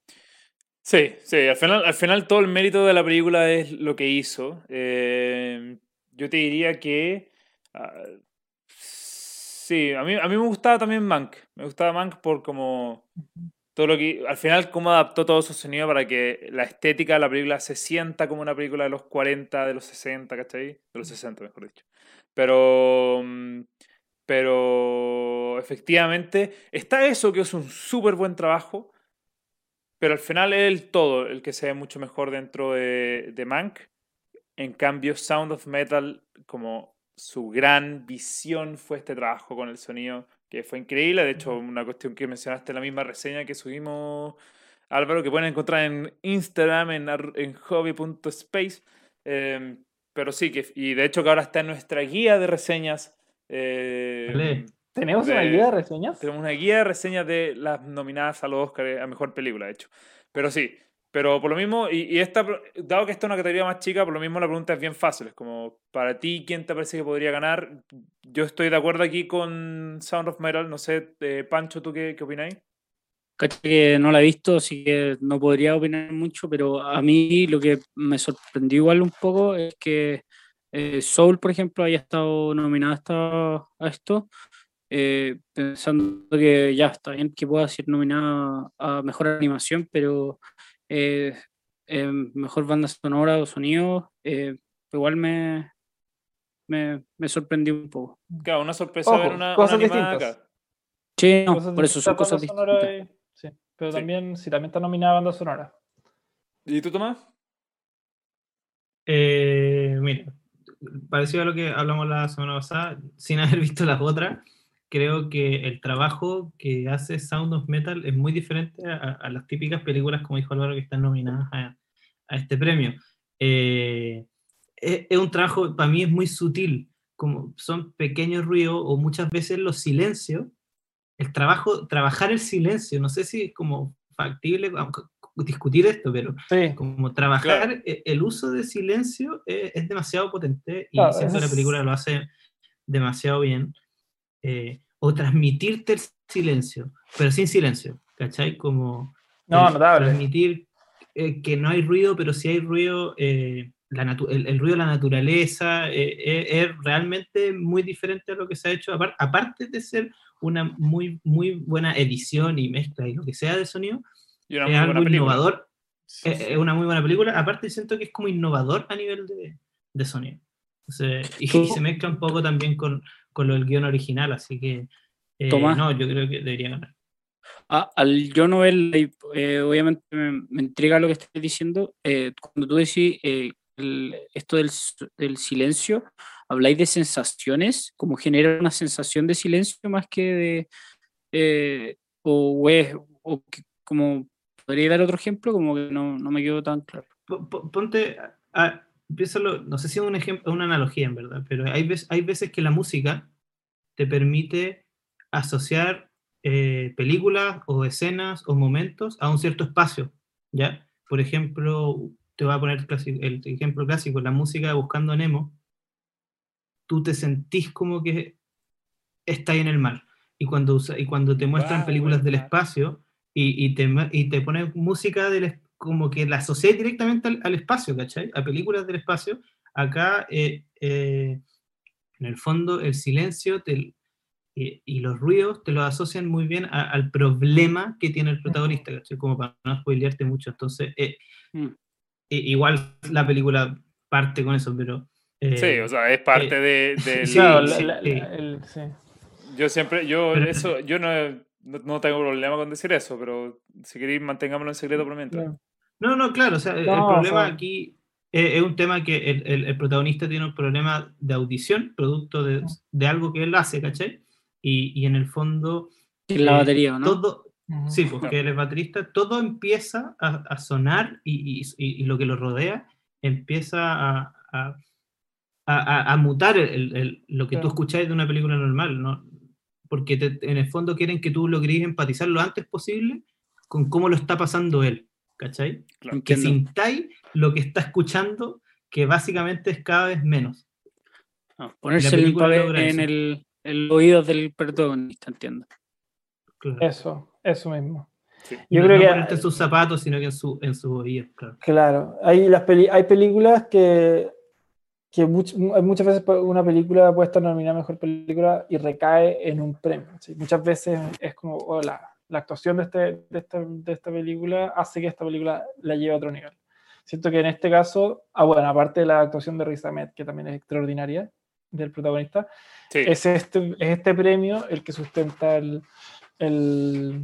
Sí, sí, al final, al final todo el mérito de la película es lo que hizo. Eh, yo te diría que... Ah, sí, a mí, a mí me gustaba también Mank. Me gustaba Mank por como... Todo lo que, al final, cómo adaptó todo su sonido para que la estética de la película se sienta como una película de los 40, de los 60, ¿cachai? De los 60, mejor dicho. Pero, mm, pero efectivamente, está eso que es un súper buen trabajo, pero al final es el todo el que se ve mucho mejor dentro de, de Mank. En cambio, Sound of Metal, como su gran visión fue este trabajo con el sonido, que fue increíble. De hecho, una cuestión que mencionaste en la misma reseña que subimos, Álvaro, que pueden encontrar en Instagram, en, en hobby.space. Em, pero sí, que, y de hecho que ahora está en nuestra guía de reseñas. Eh, ¿Tenemos una guía de reseñas? Tenemos una guía de reseñas de las nominadas a los Oscar a Mejor Película, de hecho. Pero sí, pero por lo mismo, y, esta, dado que esta es una categoría más chica, por lo mismo la pregunta es bien fácil. Es como, para ti, ¿quién te parece que podría ganar? Yo estoy de acuerdo aquí con Sound of Metal. No sé, eh, Pancho, ¿tú qué, qué opináis? que no la he visto, así que no podría opinar mucho, pero a mí lo que me sorprendió igual un poco es que eh, Soul, por ejemplo, haya estado nominada a esto. Eh, pensando que ya está bien que pueda ser nominada a mejor animación, pero eh, eh, mejor banda sonora o sonido, igual me, me, me, sorprendió un poco. Claro, una sorpresa ver una, cosas distintas. Sí, por eso son cosas distintas. sí, pero también, si también está nominada banda sonora. ¿Y tú, Tomás? mira, parecido a lo que hablamos la semana pasada, sin haber visto las otras, creo que el trabajo que hace Sound of Metal es muy diferente a, las típicas películas, como dijo Álvaro, que están nominadas a, este premio. Eh, es, un trabajo, para mí es muy sutil, como son pequeños ruidos o muchas veces los silencios. El trabajo, trabajar el silencio, no sé si es como factible discutir esto, pero como trabajar e, el uso de silencio es, demasiado potente y siento que la película lo hace demasiado bien. Eh, o transmitirte el silencio, pero sin silencio, ¿cachai? Como no, transmitir eh, que no hay ruido, pero si hay ruido, eh, el, ruido de la naturaleza es realmente muy diferente a lo que se ha hecho, aparte de ser una muy, muy buena edición y mezcla y lo que sea de sonido, es algo innovador, es una muy buena película, aparte siento que es como innovador a nivel de, de sonido. Y, se mezcla un poco también con, con lo del guion original, así que eh, no, yo creo que debería ganar. Ah, al yo no ver, eh, obviamente me, me, intriga lo que estás diciendo. Eh, cuando tú decís esto del, del, silencio, habláis de sensaciones, como genera una sensación de silencio más que de. o, o como. ¿Podría dar otro ejemplo? Como que no, no me quedó tan claro. Ponte. A, piénsalo, no sé si es un ejemplo, una analogía en verdad, pero hay, veces, hay veces que la música te permite asociar eh, películas o escenas o momentos a un cierto espacio, ¿ya? Por ejemplo, te voy a poner el ejemplo clásico, la música de Buscando Nemo, tú te sentís como que estás en el mar. Y cuando, y cuando te muestran películas del espacio y, y, te, y te ponen música del, espacio, como que la asocié directamente al, espacio, ¿cachai? A películas del espacio. Acá, eh, eh, en el fondo, el silencio y los ruidos te lo asocian muy bien al problema que tiene el protagonista, ¿cachai? Como para no spoilearte mucho. Entonces, eh, mm. igual la película parte con eso, pero... sí, o sea, es parte de... Yo siempre, yo eso, yo no, no, tengo problema con decir eso, pero si queréis mantengámoslo en secreto por mientras. No, no, claro, o sea, el No, o problema sea- aquí es, es un tema que el, el- el protagonista tiene un problema de audición, producto de, de algo que él hace, ¿cachai? Y, y en el fondo... En la eh, batería, ¿no? Todo. Sí, porque él es baterista, todo empieza a, a sonar y, y- y- lo que lo rodea empieza a, a- a- mutar el- el- lo que tú Claro. escucháis de una película normal, ¿no? Porque te- en el fondo quieren que tú logres empatizar lo antes posible con cómo lo está pasando él, ¿cachai? Claro. Que Entiendo. sintáis lo que está escuchando, que básicamente es cada vez menos. Ah, ponerse el en el, oídos del protagonista, entiendo. Claro. Eso, eso mismo. Sí. Yo no, creo no que ponerte en sus zapatos, sino que en su, en sus oídos, claro. Claro, hay, las peli- hay películas que, que much- mu- muchas veces una película puede estar nominada a mejor película y recae en un premio. ¿sí? Muchas veces es como oh, la, actuación de, este, de, esta, de esta película hace que esta película la lleve a otro nivel. Siento que en este caso, ah, bueno, aparte de la actuación de Riz Ahmed, que también es extraordinaria, del protagonista, Sí. es este, es este premio el que sustenta el, el-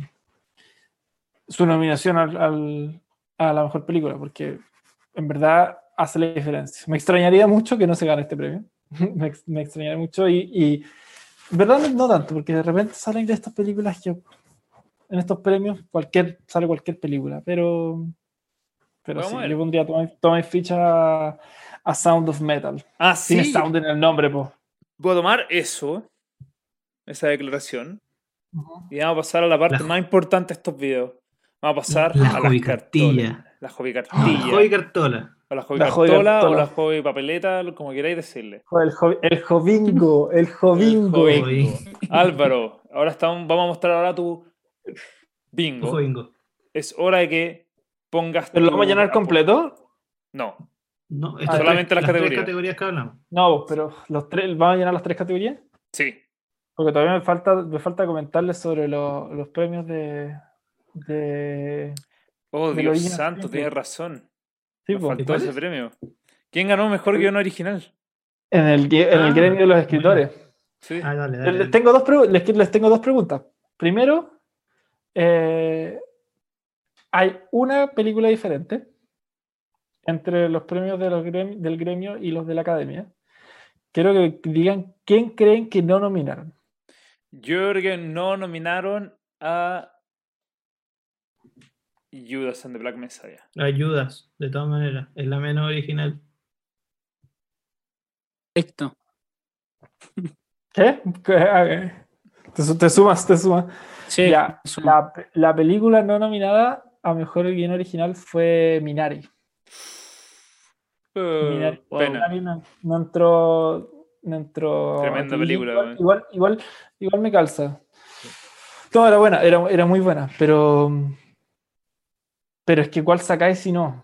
su nominación al, al- a la mejor película, porque en verdad hace la diferencia. Me extrañaría mucho que no se gane este premio. me, me extrañaría mucho y, y en verdad no tanto, porque de repente salen de estas películas que en estos premios cualquier, sale cualquier película, pero, pero sí, yo pondría toma, toma ficha a, a Sound of Metal. Ah, sí. Tiene sound en el nombre, po. Voy a tomar eso, esa declaración, y vamos a pasar a la parte La- más importante de estos videos. Vamos a pasar La a las cartolas. La jovicartilla. Joy Cartola. o la La jovicartola jovicartola. o la jovipapeleta, como queráis decirle. El, jo- el jovingo, el jovingo. El Jovingo. Álvaro, ahora estamos, vamos a mostrar ahora tu bingo. Ojo, bingo. Es hora de que pongas. ¿Pero lo vamos a llenar completo? No. No, Ah, solamente tres- las tres categorías. categorías que hablamos. No, pero los tres, ¿vamos a llenar las tres categorías? Sí. Porque todavía me falta, me falta comentarles sobre lo- los premios de. de Oh, Dios santo, tienes razón. sí, po. faltó ¿cuál ese es? premio. ¿Quién ganó mejor guion original? en, el, en el Ah, gremio de los escritores. Sí. Ah, dale, dale. Les, tengo dos pregu- les, les tengo dos preguntas. Primero, eh, hay una película diferente entre los premios de los gremi- del gremio y los de la academia. Quiero que digan quién creen que no nominaron. Yo creo que no nominaron a Judas and the Black Messiah. Ayudas, de todas maneras. Es la menos original. Esto. ¿Qué? ¿Qué? Eh. Te, te sumas, te sumas. Sí, Ya, eso. la, la película no nominada a mejor guion original fue Minari. Eh, Minari, no, no entró. No entró Tremenda película, Igual, weón. igual, igual, igual me calza. No, era buena, era, era muy buena, pero. Pero es que igual sacáis si no.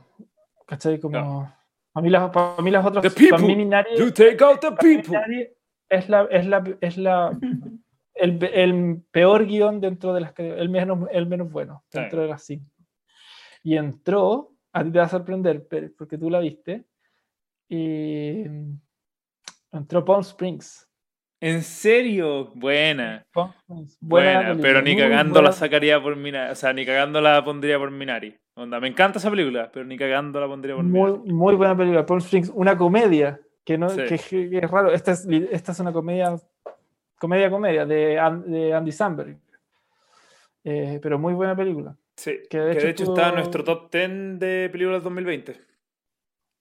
¿Cachai? Como. No. A mí las, para mí las otras. The para mí people. Minari, You take out the people. Minari es la, es la, es la el, el peor guion dentro de las el menos, el menos bueno dentro de las cinco. Y entró, a ti te va a sorprender, porque tú la viste, y entró Palm Springs. ¿En serio? Buena. Buena, película, pero ni cagando buena. la sacaría por Minari. O sea, ni cagando la pondría por Minari. Onda, me encanta esa película, pero ni cagando la pondría por Muy, Minari. muy buena película, Palm Springs, una comedia, que, no, Sí. que, que es raro, esta es, esta es una comedia, comedia, comedia, de, An- de Andy Samberg. Eh, pero muy buena película. Sí, que de que de hecho está en nuestro top 10 de películas 2020.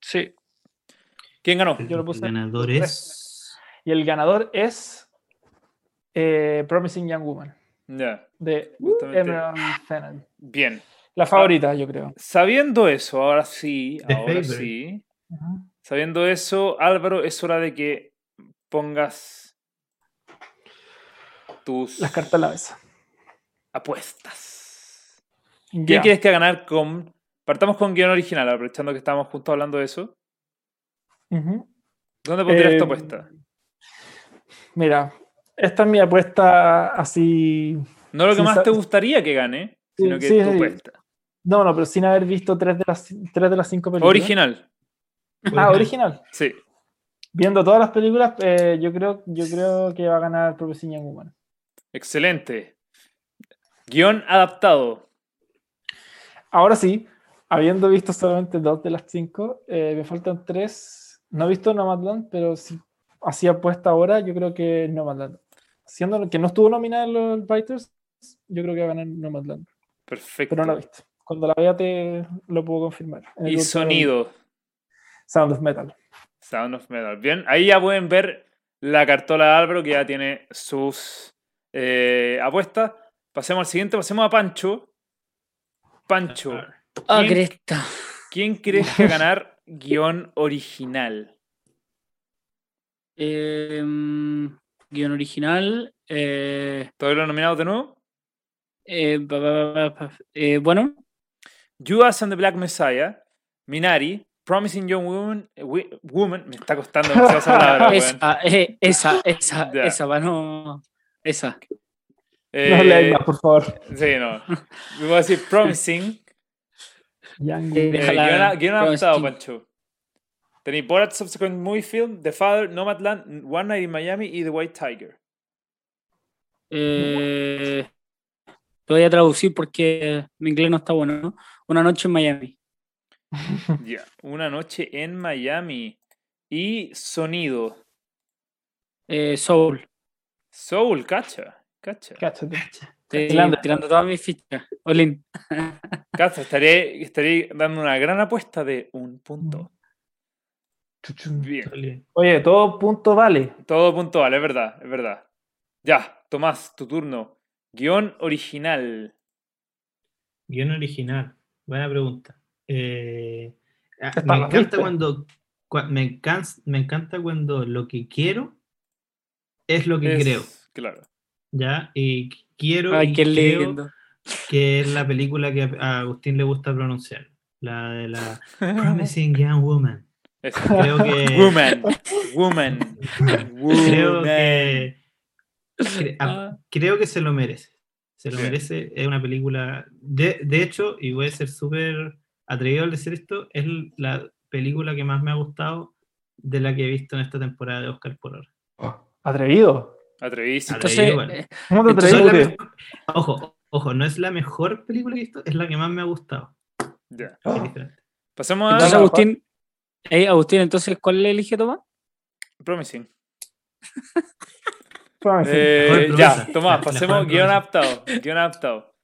Sí. ¿Quién ganó? Yo lo puse- Ganadores. Y el ganador es eh, Promising Young Woman, Ya, de. Emerald Fennell. bien. La favorita, yo creo. Sabiendo eso, ahora sí, The ahora favorite. sí. Sabiendo eso, Álvaro, es hora de que pongas tus Las cartas en la mesa. apuestas. ¿Quién quieres que ganar con... Partamos con guion original, aprovechando que estábamos justo hablando de eso. ¿Dónde pondrías Eh, tu apuesta? Mira, esta es mi apuesta así. No lo que más te gustaría que gane, Sí, sino que sí, tu sí. apuesta. No, no, pero sin haber visto tres de las, tres de las cinco películas. Original, Ah, original. sí. Viendo todas las películas, eh, yo, creo, yo creo que va a ganar Promising Young Woman. Excelente. Guión adaptado. Ahora sí, habiendo visto solamente dos de las cinco, eh, me faltan tres. No he visto Nomadland, pero si así apuesta ahora, yo creo que Nomadland. Siendo que no estuvo nominada en los Writers, yo creo que va a ganar Nomadland. Perfecto. Pero no la he visto. Cuando la vea te lo puedo confirmar. y sonido. Sound of Metal. Sound of Metal. Bien, ahí ya pueden ver la cartola de Álvaro que ya tiene sus eh, apuestas. Pasemos al siguiente, pasemos a Pancho. Pancho. Ah, cresta. ¿Quién crees que va a ganar guion original? Em, guion original. Eh, ¿Todos los nominados de nuevo? Eh, eh, bueno. Judas and the Black Messiah, Minari, Promising Young Woman, woman me está costando esa palabra. esa, esa, esa, esa, va, no. Esa. no leas más, por favor. Sí, no. Me voy a decir Promising. Young eh, ¿Quién ha adaptado, Pancho? Tenéis Borat Subsequent Movie Film, The Father, Nomadland, One Night in Miami y The White Tiger. Eh, lo voy a traducir porque mi inglés no está bueno, ¿no? Una noche en Miami. Ya, una noche en Miami. Y sonido. Eh, soul. Soul, cacha. Cacha. Cacha. tirando, tirando todas mis fichas. Olin. Cacha, estaré, estaré dando una gran apuesta de un punto. Bien. Oye, todo punto vale. Todo punto vale, es verdad, es verdad. Ya, Tomás, tu turno. Guión original. Guión original. Buena pregunta. Eh, ah, me encanta cuando, me, encanta, me encanta cuando lo que quiero es lo que creo. Claro. Ya, y quiero y que es la película que a Agustín le gusta pronunciar. La de la Promising Young Woman. Creo que. Woman. Woman. Creo que. Ah. Creo que se lo merece. Se lo merece. Es una película. De, de hecho, y voy a ser súper atrevido al decir esto, es la película que más me ha gustado de la que he visto en esta temporada de Oscar por hora. Ah. ¿Atrevido? Atrevidísimo. Entonces, ¿Cómo te Ojo, ojo, no es la mejor película que he visto, es la que más me ha gustado. Ya. Pasemos a. Entonces, Agustín, Hey, Agustín, entonces, ¿cuál le elige Tomás? Promising. Eh, ya, Tomás, pasemos guion adaptado. Guión adaptado.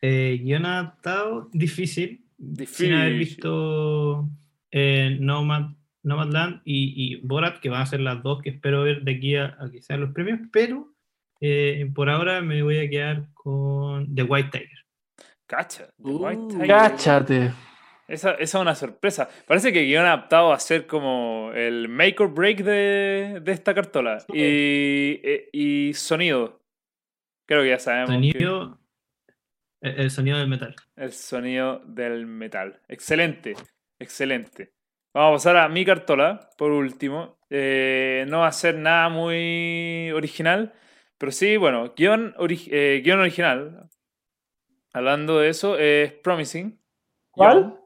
Eh, guion adaptado, difícil. Difícil. Sin haber visto eh, Nomad, Nomadland y, y, Borat, que van a ser las dos que espero ver de aquí a, que sean los premios, pero eh, por ahora me voy a quedar con The White Tiger. Cacha, The White uh, Tiger. Cáchate. Esa, esa, es una sorpresa. Parece que guion adaptado a ser como el make or break de, de esta cartola. Y, eh, y, sonido. Creo que ya sabemos. Sonido. El sonido del metal. El sonido del metal. Excelente. Excelente. Vamos a pasar a mi cartola, por último. Eh, no va a ser nada muy original. Pero sí, bueno, guion, eh, guion original. Hablando de eso, es Promising. ¿Cuál?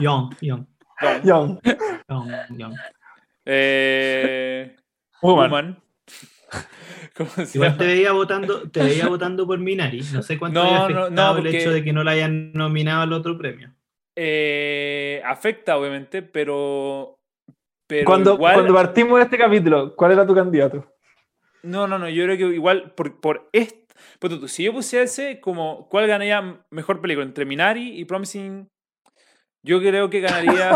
young, young. Young. Young, young. Eh, woman. Igual te veía votando, te veía votando por Minari. No sé cuánto no, afectado no, no, el hecho de que no la hayan nominado al otro premio. Eh, afecta, obviamente, pero. pero cuando, igual... cuando partimos de este capítulo, ¿cuál era tu candidato? No, no, no. Yo creo que igual por, por esto si yo pusiese como cuál ganaría mejor película entre Minari y Promising, yo creo que ganaría.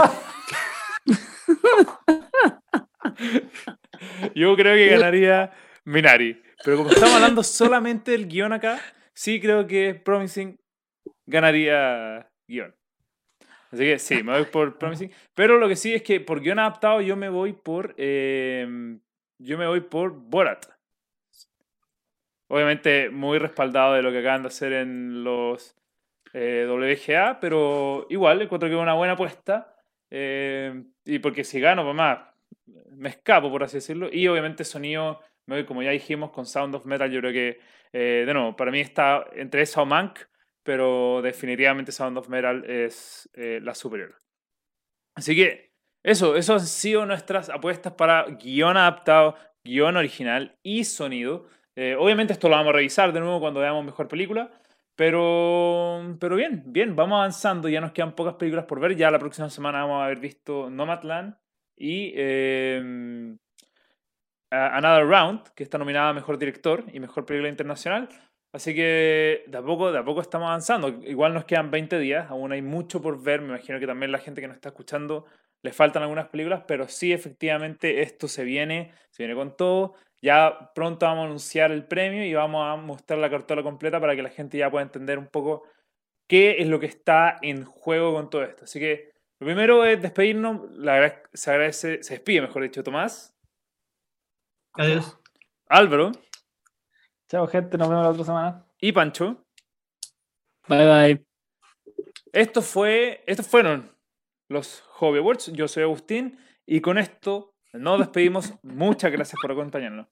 yo creo que ganaría Minari. Pero como estamos hablando solamente del guion acá, sí creo que Promising ganaría guion. Así que sí, me voy por Promising. Pero lo que sí es que por guion adaptado yo me voy por. Eh, yo me voy por Borat. Obviamente muy respaldado de lo que acaban de hacer en los eh, WGA, pero igual encuentro que es una buena apuesta. Eh, y porque si gano, pues más, me escapo, por así decirlo. Y obviamente sonido, me voy, como ya dijimos, con Sound of Metal. Yo creo que, eh, de nuevo, para mí está entre esa o Mank, pero definitivamente Sound of Metal es la superior. Así que eso, eso han sido nuestras apuestas para guion adaptado, guion original y sonido. Eh, obviamente esto lo vamos a revisar de nuevo cuando veamos mejor película, Pero, pero bien, bien, vamos avanzando. Ya nos quedan pocas películas por ver. Ya la próxima semana vamos a haber visto Nomadland y em, Another Round, que está nominada a Mejor Director y Mejor Película Internacional. Así que de a poco, de a poco estamos avanzando. Igual nos quedan 20 días, aún hay mucho por ver. Me imagino que también la gente que nos está escuchando le faltan algunas películas, pero sí, efectivamente, esto se viene, se viene con todo. Ya pronto vamos a anunciar el premio y vamos a mostrar la cartola completa para que la gente ya pueda entender un poco qué es lo que está en juego con todo esto. Así que lo primero es despedirnos. La se agradece, se despide, mejor dicho, Tomás. Adiós. Álvaro. Chao, gente. Nos vemos la otra semana. Y Pancho. Bye, bye. Esto fue, estos fueron los Hobby Awards. Yo soy Agustín y con esto nos despedimos. Muchas gracias por acompañarnos.